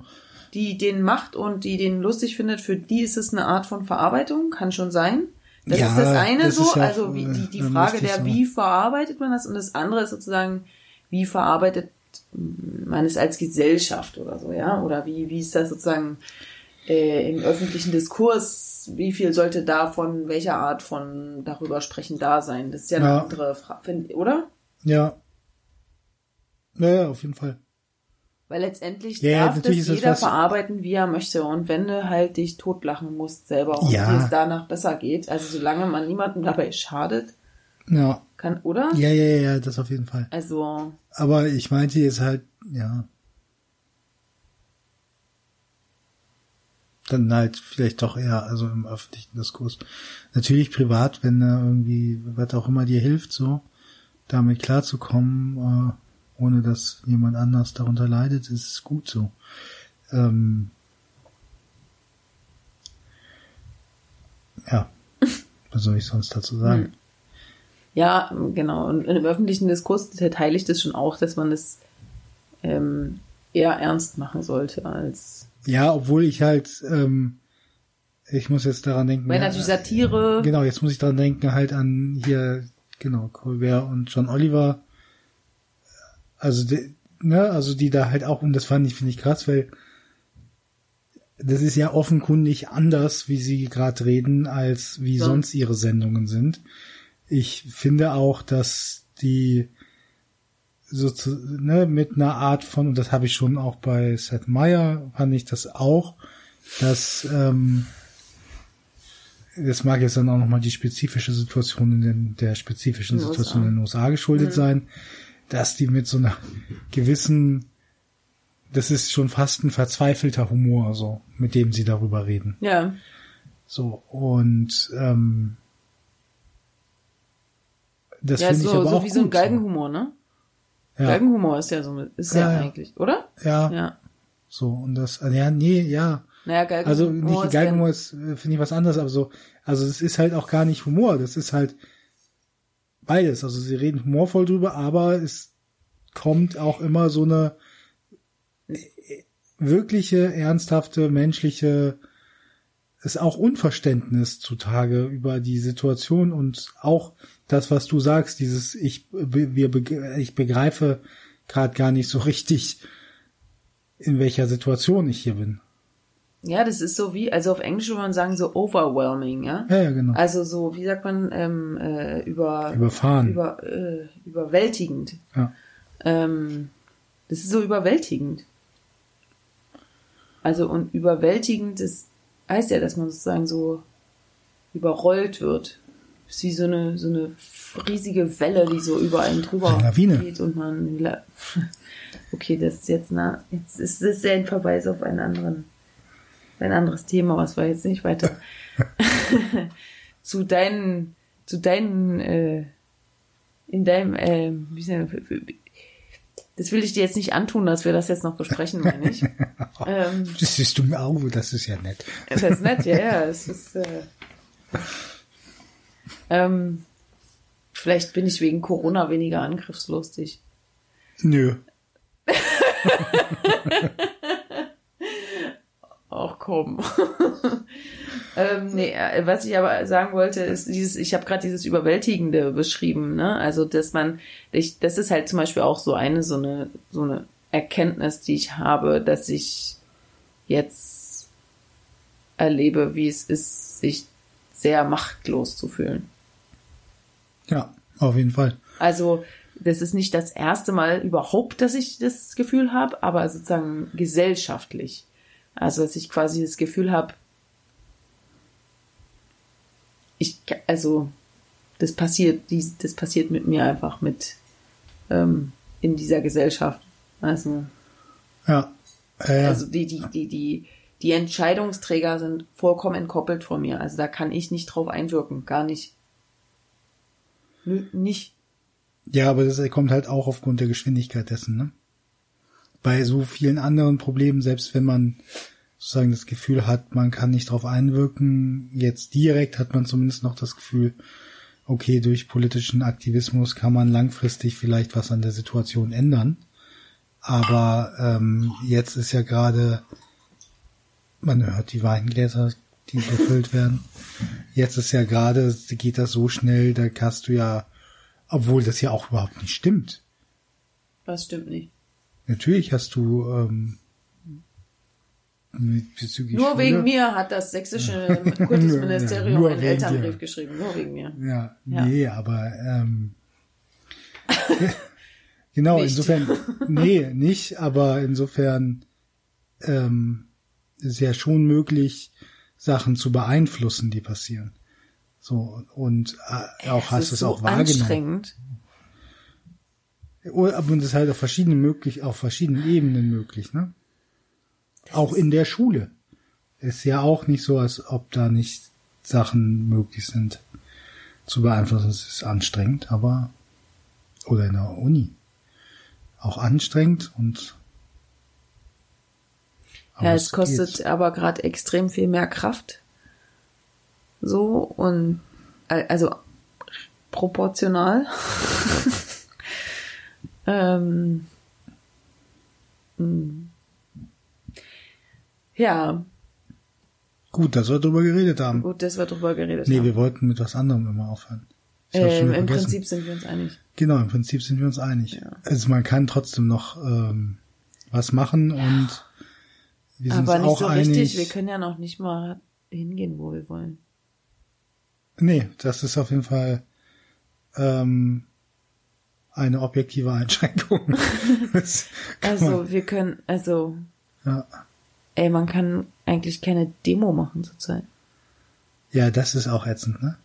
die den macht und die den lustig findet, für die ist es eine Art von Verarbeitung, kann schon sein. Das ist das eine das so, also wie, die, die äh, Frage der, so. wie verarbeitet man das und das andere ist sozusagen, wie verarbeitet man es als Gesellschaft oder so, ja, oder wie, wie ist das sozusagen äh, im öffentlichen Diskurs, wie viel sollte da von welcher Art von darüber sprechen da sein? Das ist ja eine Ja. andere Frage, oder? Ja. Naja, auf jeden Fall. Weil letztendlich Ja, darf das ist das jeder was- verarbeiten, wie er möchte. Und wenn du halt dich totlachen musst selber und Ja. dir es danach besser geht, also solange man niemandem dabei schadet, Ja. kann, oder? Ja, ja, ja, ja, das auf jeden Fall. Also, Aber ich meinte jetzt halt, ja. Dann halt vielleicht doch eher, also im öffentlichen Diskurs. Natürlich privat, wenn da irgendwie, was auch immer dir hilft, so, damit klarzukommen, äh, ohne dass jemand anders darunter leidet, ist es gut so. Ähm, ja. Was soll ich sonst dazu sagen? Hm. Ja, genau. Und im öffentlichen Diskurs teile ich das schon auch, dass man das ähm, eher ernst machen sollte als. Ja, obwohl ich halt, ähm, ich muss jetzt daran denken. Weil ja, natürlich Satire. Genau, jetzt muss ich daran denken, halt an hier, genau, Colbert und John Oliver. Also, die, ne, also die da halt auch, und das fand ich, finde ich krass, weil das ist ja offenkundig anders, wie sie gerade reden, als wie Sonst. sonst ihre Sendungen sind. Ich finde auch, dass die so zu, ne, mit einer Art von, und das habe ich schon auch bei Seth Meyer, fand ich das auch, dass ähm, das mag jetzt dann auch nochmal die spezifische Situation in den, der spezifischen Situation in den USA geschuldet sein, dass die mit so einer gewissen, das ist schon fast ein verzweifelter Humor, so, mit dem sie darüber reden. Ja. So, und ähm, das ja, finde ich so, aber so auch wie gut. so ein Geigenhumor, ne? Ja, Geigenhumor ist ja so, ist ja, Ja, eigentlich, oder? ja, Ja. so, und das, ja, nee, ja, Naja, Geigenhumor. Also nicht ist Geigenhumor ist, äh, finde ich was anderes, aber so, also es ist halt auch gar nicht Humor, das ist halt beides. Also sie reden humorvoll drüber, aber es kommt auch immer so eine äh, wirkliche, ernsthafte, menschliche, ist auch Unverständnis zutage über die Situation und auch das, was du sagst, dieses ich wir ich begreife gerade gar nicht so richtig, in welcher Situation ich hier bin. Ja, das ist so wie, also auf Englisch würde man sagen, so overwhelming, ja? Ja, ja, genau. Also so, wie sagt man, ähm, äh, über, Überfahren. über, äh, überwältigend. Ja. Ähm, das ist so überwältigend. Also und überwältigend ist, heißt ja, dass man sozusagen so überrollt wird. Ist wie so eine, so eine riesige Welle, die so über einen drüber Eine Lawine. geht und man, la- okay, das ist jetzt, na, jetzt ist das ja ein Verweis auf einen anderen, ein anderes Thema, was wir jetzt nicht weiter zu deinen, zu deinen, äh, in deinem, äh, wie ist denn, das will ich dir jetzt nicht antun, dass wir das jetzt noch besprechen, meine ich. ähm, Das siehst du mir auch, das ist ja nett. das ist nett, ja, ja, es ist, äh, ähm, vielleicht bin ich wegen Corona weniger angriffslustig. Nö. Ach komm. ähm, nee, äh, was ich aber sagen wollte, ist dieses, ich habe gerade dieses Überwältigende beschrieben, ne? Also, dass man, ich, das ist halt zum Beispiel auch so eine, so eine, so eine Erkenntnis, die ich habe, dass ich jetzt erlebe, wie es ist, sich sehr machtlos zu fühlen. Ja, auf jeden Fall. Also, das ist nicht das erste Mal überhaupt, dass ich das Gefühl habe, aber sozusagen gesellschaftlich. Also, dass ich quasi das Gefühl habe, ich, also, das passiert, das passiert mit mir einfach mit ähm, in dieser Gesellschaft. Also, Ja. Äh, also die, die, die, die, die Entscheidungsträger sind vollkommen entkoppelt von mir. Also da kann ich nicht drauf einwirken, gar nicht. Nicht. Ja, aber das kommt halt auch aufgrund der Geschwindigkeit dessen, ne? Bei so vielen anderen Problemen, selbst wenn man sozusagen das Gefühl hat, man kann nicht drauf einwirken, jetzt direkt hat man zumindest noch das Gefühl, okay, durch politischen Aktivismus kann man langfristig vielleicht was an der Situation ändern. Aber ähm, jetzt ist ja gerade, man hört die Weingläser, die befüllt werden. Jetzt ist ja gerade, geht das so schnell, da hast du ja, obwohl das ja auch überhaupt nicht stimmt. Was stimmt nicht. Natürlich hast du ähm, mit bezüglich Nur Schule, wegen mir hat das sächsische Kultusministerium einen Elternbrief dir. geschrieben. Nur wegen mir. Ja, Ja. nee, aber ähm, genau, Nicht. insofern, nee, nicht, aber insofern ähm, ist ja schon möglich, Sachen zu beeinflussen, die passieren. So, und äh, auch hast es du es so auch wahrgenommen. anstrengend. Oh, Aber das ist halt auf verschiedenen möglich, auf verschiedenen Ebenen möglich, ne? Auch in der Schule. Ist ja auch nicht so, als ob da nicht Sachen möglich sind zu beeinflussen. Es ist anstrengend, aber oder in der Uni. Auch anstrengend und aber Ja, es kostet geht. aber gerade extrem viel mehr Kraft. So und also proportional. ähm, mm. ja, Gut, dass wir drüber geredet haben. gut, dass wir drüber geredet Nee, haben. wir wollten mit was anderem immer aufhören. Ähm, Im vergessen. Prinzip sind wir uns einig. Genau, im Prinzip sind wir uns einig. Ja. Also man kann trotzdem noch ähm, was machen und wir Aber nicht so einig. richtig. Wir können ja noch nicht mal hingehen, wo wir wollen. nee, das ist auf jeden Fall ähm, eine objektive Einschränkung. Also wir können, also ja. ey, man kann eigentlich keine Demo machen zurzeit, ja, das ist auch ätzend, ne?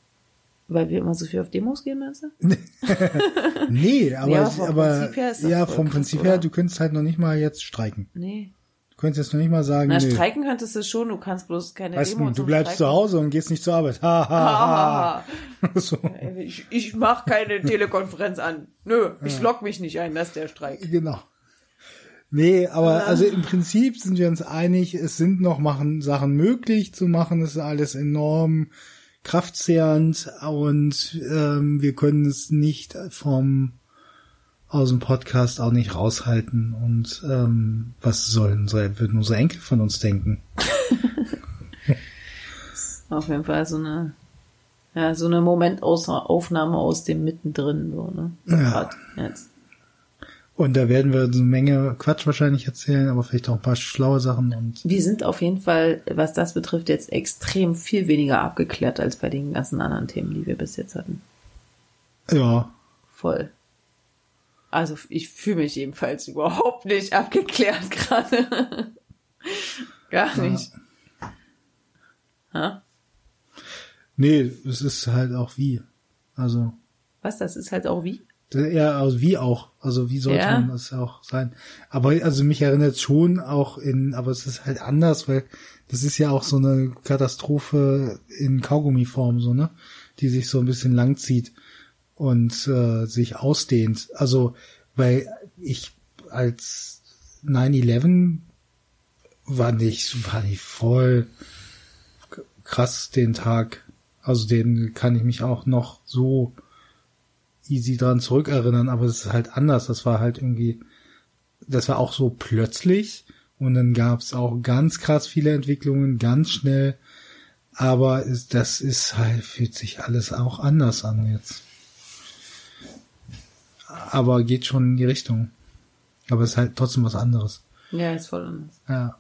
weil wir immer so viel auf Demos gehen, meinst du? Nee, aber, Ja, vom aber Prinzip her ja, vom Prinzip her, du könntest halt noch nicht mal jetzt streiken. Nee. Du könntest jetzt noch nicht mal sagen, Na, nee, streiken könntest du schon, du kannst bloß keine weißt Demo du, bleibst zu Streiken. Hause und gehst nicht zur Arbeit. Ha, ha, ha. Ah, so. ich, ich mach keine Telekonferenz an. Nö, ich log mich nicht ein, das ist der Streik. Genau. Nee, aber also im Prinzip sind wir uns einig, es sind noch machen, Sachen möglich zu machen, es ist alles enorm kraftzehrend und ähm, wir können es nicht vom aus dem Podcast auch nicht raushalten und ähm, was sollen unsere, würden unsere Enkel von uns denken? Auf jeden Fall so eine, ja, so eine Momentaufnahme aus dem Mittendrin, so, ne? Ja. Jetzt. Und da werden wir eine Menge Quatsch wahrscheinlich erzählen, aber vielleicht auch ein paar schlaue Sachen und Wir sind auf jeden Fall, was das betrifft, jetzt extrem viel weniger abgeklärt als bei den ganzen anderen Themen, die wir bis jetzt hatten. ja, Voll. Also ich fühle mich jedenfalls überhaupt nicht abgeklärt gerade. Gar nicht. Ja. nee, es ist halt auch wie. Also. Was, das ist halt auch wie? Ja, also wie auch. Also wie sollte ja. man das auch sein? Aber also mich erinnert schon auch in, aber es ist halt anders, weil das ist ja auch so eine Katastrophe in Kaugummiform, so, ne? Die sich so ein bisschen langzieht und äh, sich ausdehnt. Also, weil ich als 9-11 war nicht, war nicht voll krass den Tag. Also den kann ich mich auch noch so easy dran zurückerinnern, aber es ist halt anders. Das war halt irgendwie, das war auch so plötzlich und dann gab es auch ganz krass viele Entwicklungen, ganz schnell. Aber das ist halt, fühlt sich alles auch anders an jetzt. Aber geht schon in die Richtung. Aber es ist halt trotzdem was anderes. Ja, ist voll anders. Ja.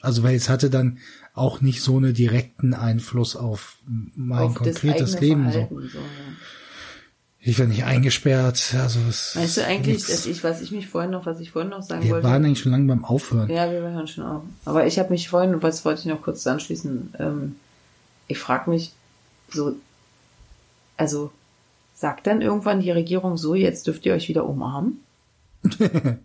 Also weil es hatte dann auch nicht so einen direkten Einfluss auf mein auf konkretes Leben. so. so ja. Ich war nicht eingesperrt. Also es Weißt du eigentlich, dass ich, was ich mich vorhin noch, was ich vorhin noch sagen wir wollte? Wir waren eigentlich schon lange beim Aufhören. Ja, wir hören schon auf. Aber ich habe mich vorhin, was wollte ich noch kurz anschließen? Ähm, ich frage mich so, also sagt dann irgendwann die Regierung so, jetzt dürft ihr euch wieder umarmen?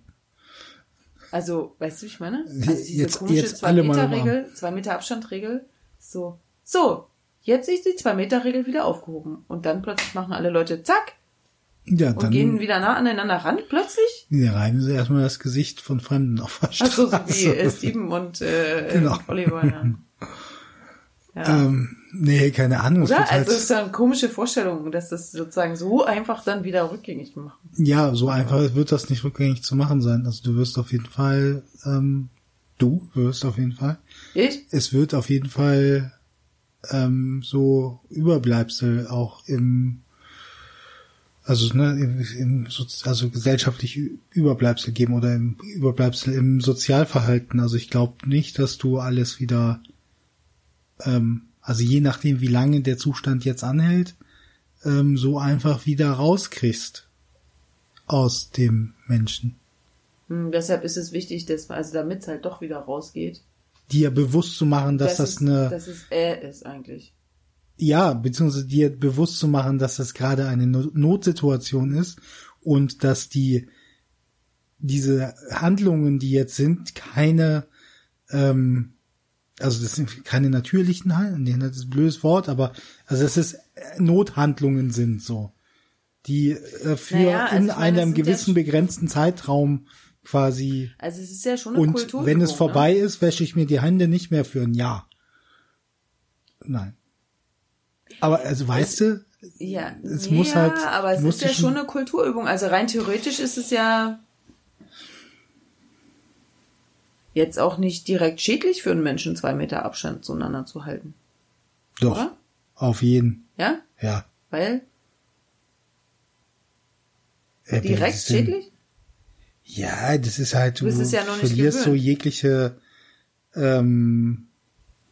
also, weißt du, ich meine? Also diese jetzt, komische jetzt zwei Meter Regel, zwei Meter Abstandregel, so, so, Jetzt ist die Zwei-Meter-Regel wieder aufgehoben. Und dann plötzlich machen alle Leute zack. Ja, und dann gehen wieder nah aneinander ran, plötzlich. Ja, reiben sie erstmal das Gesicht von Fremden auf der Straße. Ach so, so wie äh, Steven und äh, Genau. Oliver, ja. ja. Ähm, nee, keine Ahnung. Oder? wird halt- Also es ist ja eine komische Vorstellung, dass das sozusagen so einfach dann wieder rückgängig machen. Ja, so einfach wird das nicht rückgängig zu machen sein. Also du wirst auf jeden Fall, ähm, du wirst auf jeden Fall. Ich? Es wird auf jeden Fall ähm, so Überbleibsel auch im also ne, im, im also gesellschaftlich Überbleibsel geben oder im Überbleibsel im Sozialverhalten. Also ich glaube nicht, dass du alles wieder ähm, also je nachdem, wie lange der Zustand jetzt anhält, ähm, so einfach wieder rauskriegst aus dem Menschen. Hm, deshalb ist es wichtig, dass man, also damit es halt doch wieder rausgeht, Dir bewusst zu machen, dass das, es, eine dass es er ist eigentlich. Ja, beziehungsweise dir bewusst zu machen, dass das gerade eine No- Notsituation ist und dass die diese Handlungen, die jetzt sind, keine, ähm, also das sind keine natürlichen Handlungen, das ist ein blödes Wort, aber also es äh, Nothandlungen sind so, die äh, für Naja, also in meine, einem ja gewissen sch- begrenzten Zeitraum quasi Also es ist ja schon eine und Kulturübung. wenn es ne? vorbei ist, wäsche ich mir die Hände nicht mehr für ein Jahr. Nein. Aber also weißt du, Ja, Es ja, muss halt- aber es ist ja schon- eine Kulturübung. Also rein theoretisch ist es ja jetzt auch nicht direkt schädlich für einen Menschen, zwei Meter Abstand zueinander zu halten. doch, Oder? auf jeden, Ja? ja. Weil Äh, direkt schädlich? Ja, das ist halt, du, es ja verlierst so jegliche, ähm,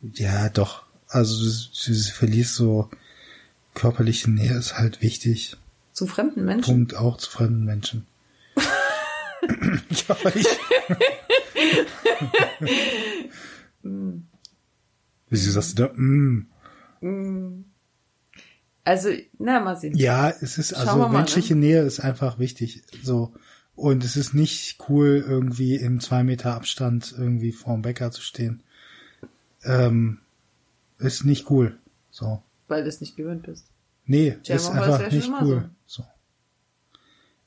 ja doch, also du, du verlierst so körperliche Nähe ist halt wichtig. Zu fremden Menschen? Punkt auch zu fremden Menschen. Ja, ich. Wieso sagst du da? Mm. Also, na, mal sehen. Ja, es ist Schauen also mal, ne? menschliche Nähe ist einfach wichtig. So und es ist nicht cool, irgendwie im zwei Meter Abstand irgendwie vorm Bäcker zu stehen. Ähm, ist nicht cool. So. Weil du es nicht gewöhnt bist. Nee, Tja, ist einfach nicht cool. So.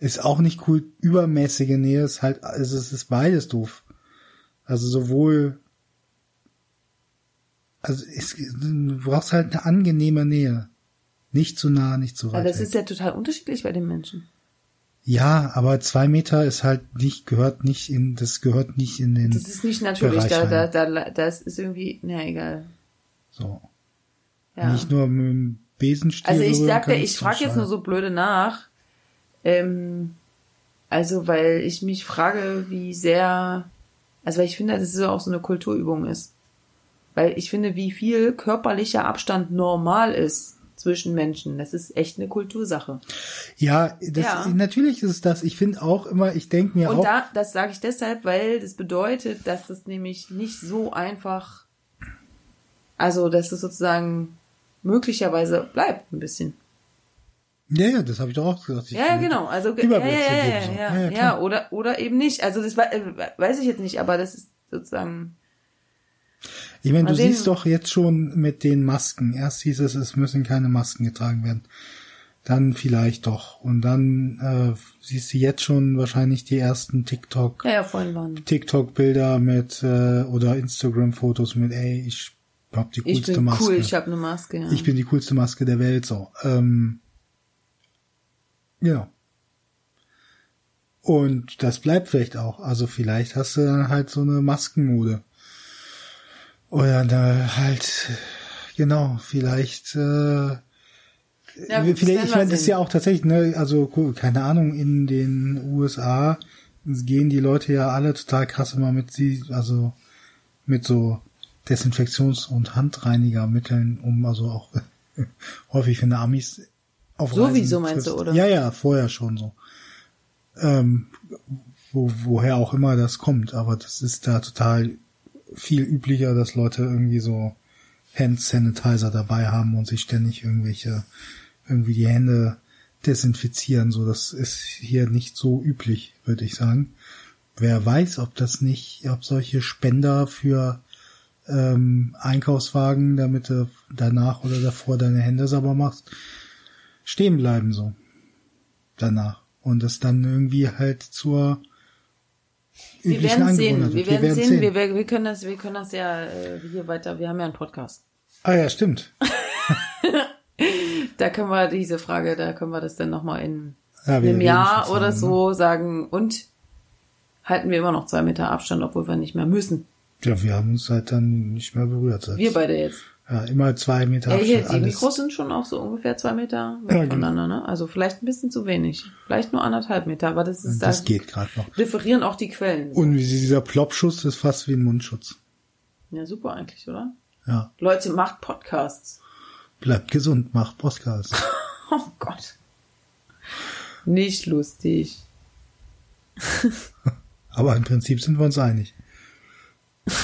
Ist auch nicht cool. Übermäßige Nähe ist halt, also es ist beides doof. Also sowohl, also es, du brauchst halt eine angenehme Nähe. Nicht zu nah, nicht zu Aber weit. das weg. ist ja total unterschiedlich bei den Menschen. Ja, aber zwei Meter ist halt nicht, gehört nicht in, das gehört nicht in den, Das ist nicht natürlich. Da, da, da, das ist irgendwie, na egal. so. Ja. Nicht nur mit dem Besenstiel. Also ich sagte, ich frage jetzt nur so blöde nach. Ähm, also weil ich mich frage, wie sehr, also weil ich finde, dass es auch so eine Kulturübung ist. Weil ich finde, wie viel körperlicher Abstand normal ist zwischen Menschen. Das ist echt eine Kultursache. Ja, das, Ja. natürlich ist es das. Ich finde auch immer, ich denke mir Und auch, da, das sage ich deshalb, weil das bedeutet, dass das nämlich nicht so einfach, also dass es sozusagen möglicherweise bleibt ein bisschen. Ja, ja, das habe ich doch auch gesagt. Ich Ja, genau. Also ja, ja, ja, ja, ja, oder oder eben nicht. Also das äh, weiß ich jetzt nicht, aber das ist sozusagen Ich meine, du siehst doch jetzt schon mit den Masken. Erst hieß es, es müssen keine Masken getragen werden. Dann vielleicht doch. Und dann äh, siehst du jetzt schon wahrscheinlich die ersten TikTok, ja, ja, vorhin waren. TikTok-Bilder mit äh, oder Instagram-Fotos mit, ey, ich hab die Ich coolste bin Maske. cool, ich habe eine Maske. Ja. Ich bin die coolste Maske der Welt, so. Ähm, genau. Und das bleibt vielleicht auch. Also vielleicht hast du dann halt so eine Maskenmode. Oder da halt, genau, vielleicht, äh, ja, vielleicht, ich meine, das ist ja auch tatsächlich, ne, also keine Ahnung, in den USA gehen die Leute ja alle total krass immer mit sie, also mit so Desinfektions- und Handreinigermitteln, um also auch häufig finde Amis auf Sowieso meinst du, oder? Ja, ja, vorher schon so. Ähm, wo, woher auch immer das kommt, aber das ist da total viel üblicher, dass Leute irgendwie so Hand Sanitizer dabei haben und sich ständig irgendwelche irgendwie die Hände desinfizieren. So, das ist hier nicht so üblich, würde ich sagen. Wer weiß, ob das nicht, ob solche Spender für ähm, Einkaufswagen, damit du danach oder davor deine Hände sauber machst, stehen bleiben so. Danach. Und das dann irgendwie halt zur Wir werden sehen. Wir wird. werden sehen. Wir, wir, wir können das, wir können das ja äh, hier weiter. Wir haben ja einen Podcast. Ah ja, stimmt. Da können wir diese Frage, da können wir das dann nochmal in Ja, wir einem Jahr schon oder so sagen. Und halten wir immer noch zwei Meter Abstand, obwohl wir nicht mehr müssen. Ne? Ja, wir haben uns halt dann nicht mehr berührt. Wir beide jetzt. Ja, immer zwei Meter Ja, hier, die alles. Mikros sind schon auch so ungefähr zwei Meter Ja, genau. voneinander, ne? Also vielleicht ein bisschen zu wenig. Vielleicht nur anderthalb Meter, aber das ist, das da geht gerade noch. differieren auch die Quellen. Und wie dieser Plopschuss ist fast wie ein Mundschutz. Ja, super eigentlich, oder? Ja. Leute, macht Podcasts. Bleibt gesund, macht Podcast. Oh Gott. Nicht lustig. Aber im Prinzip sind wir uns einig.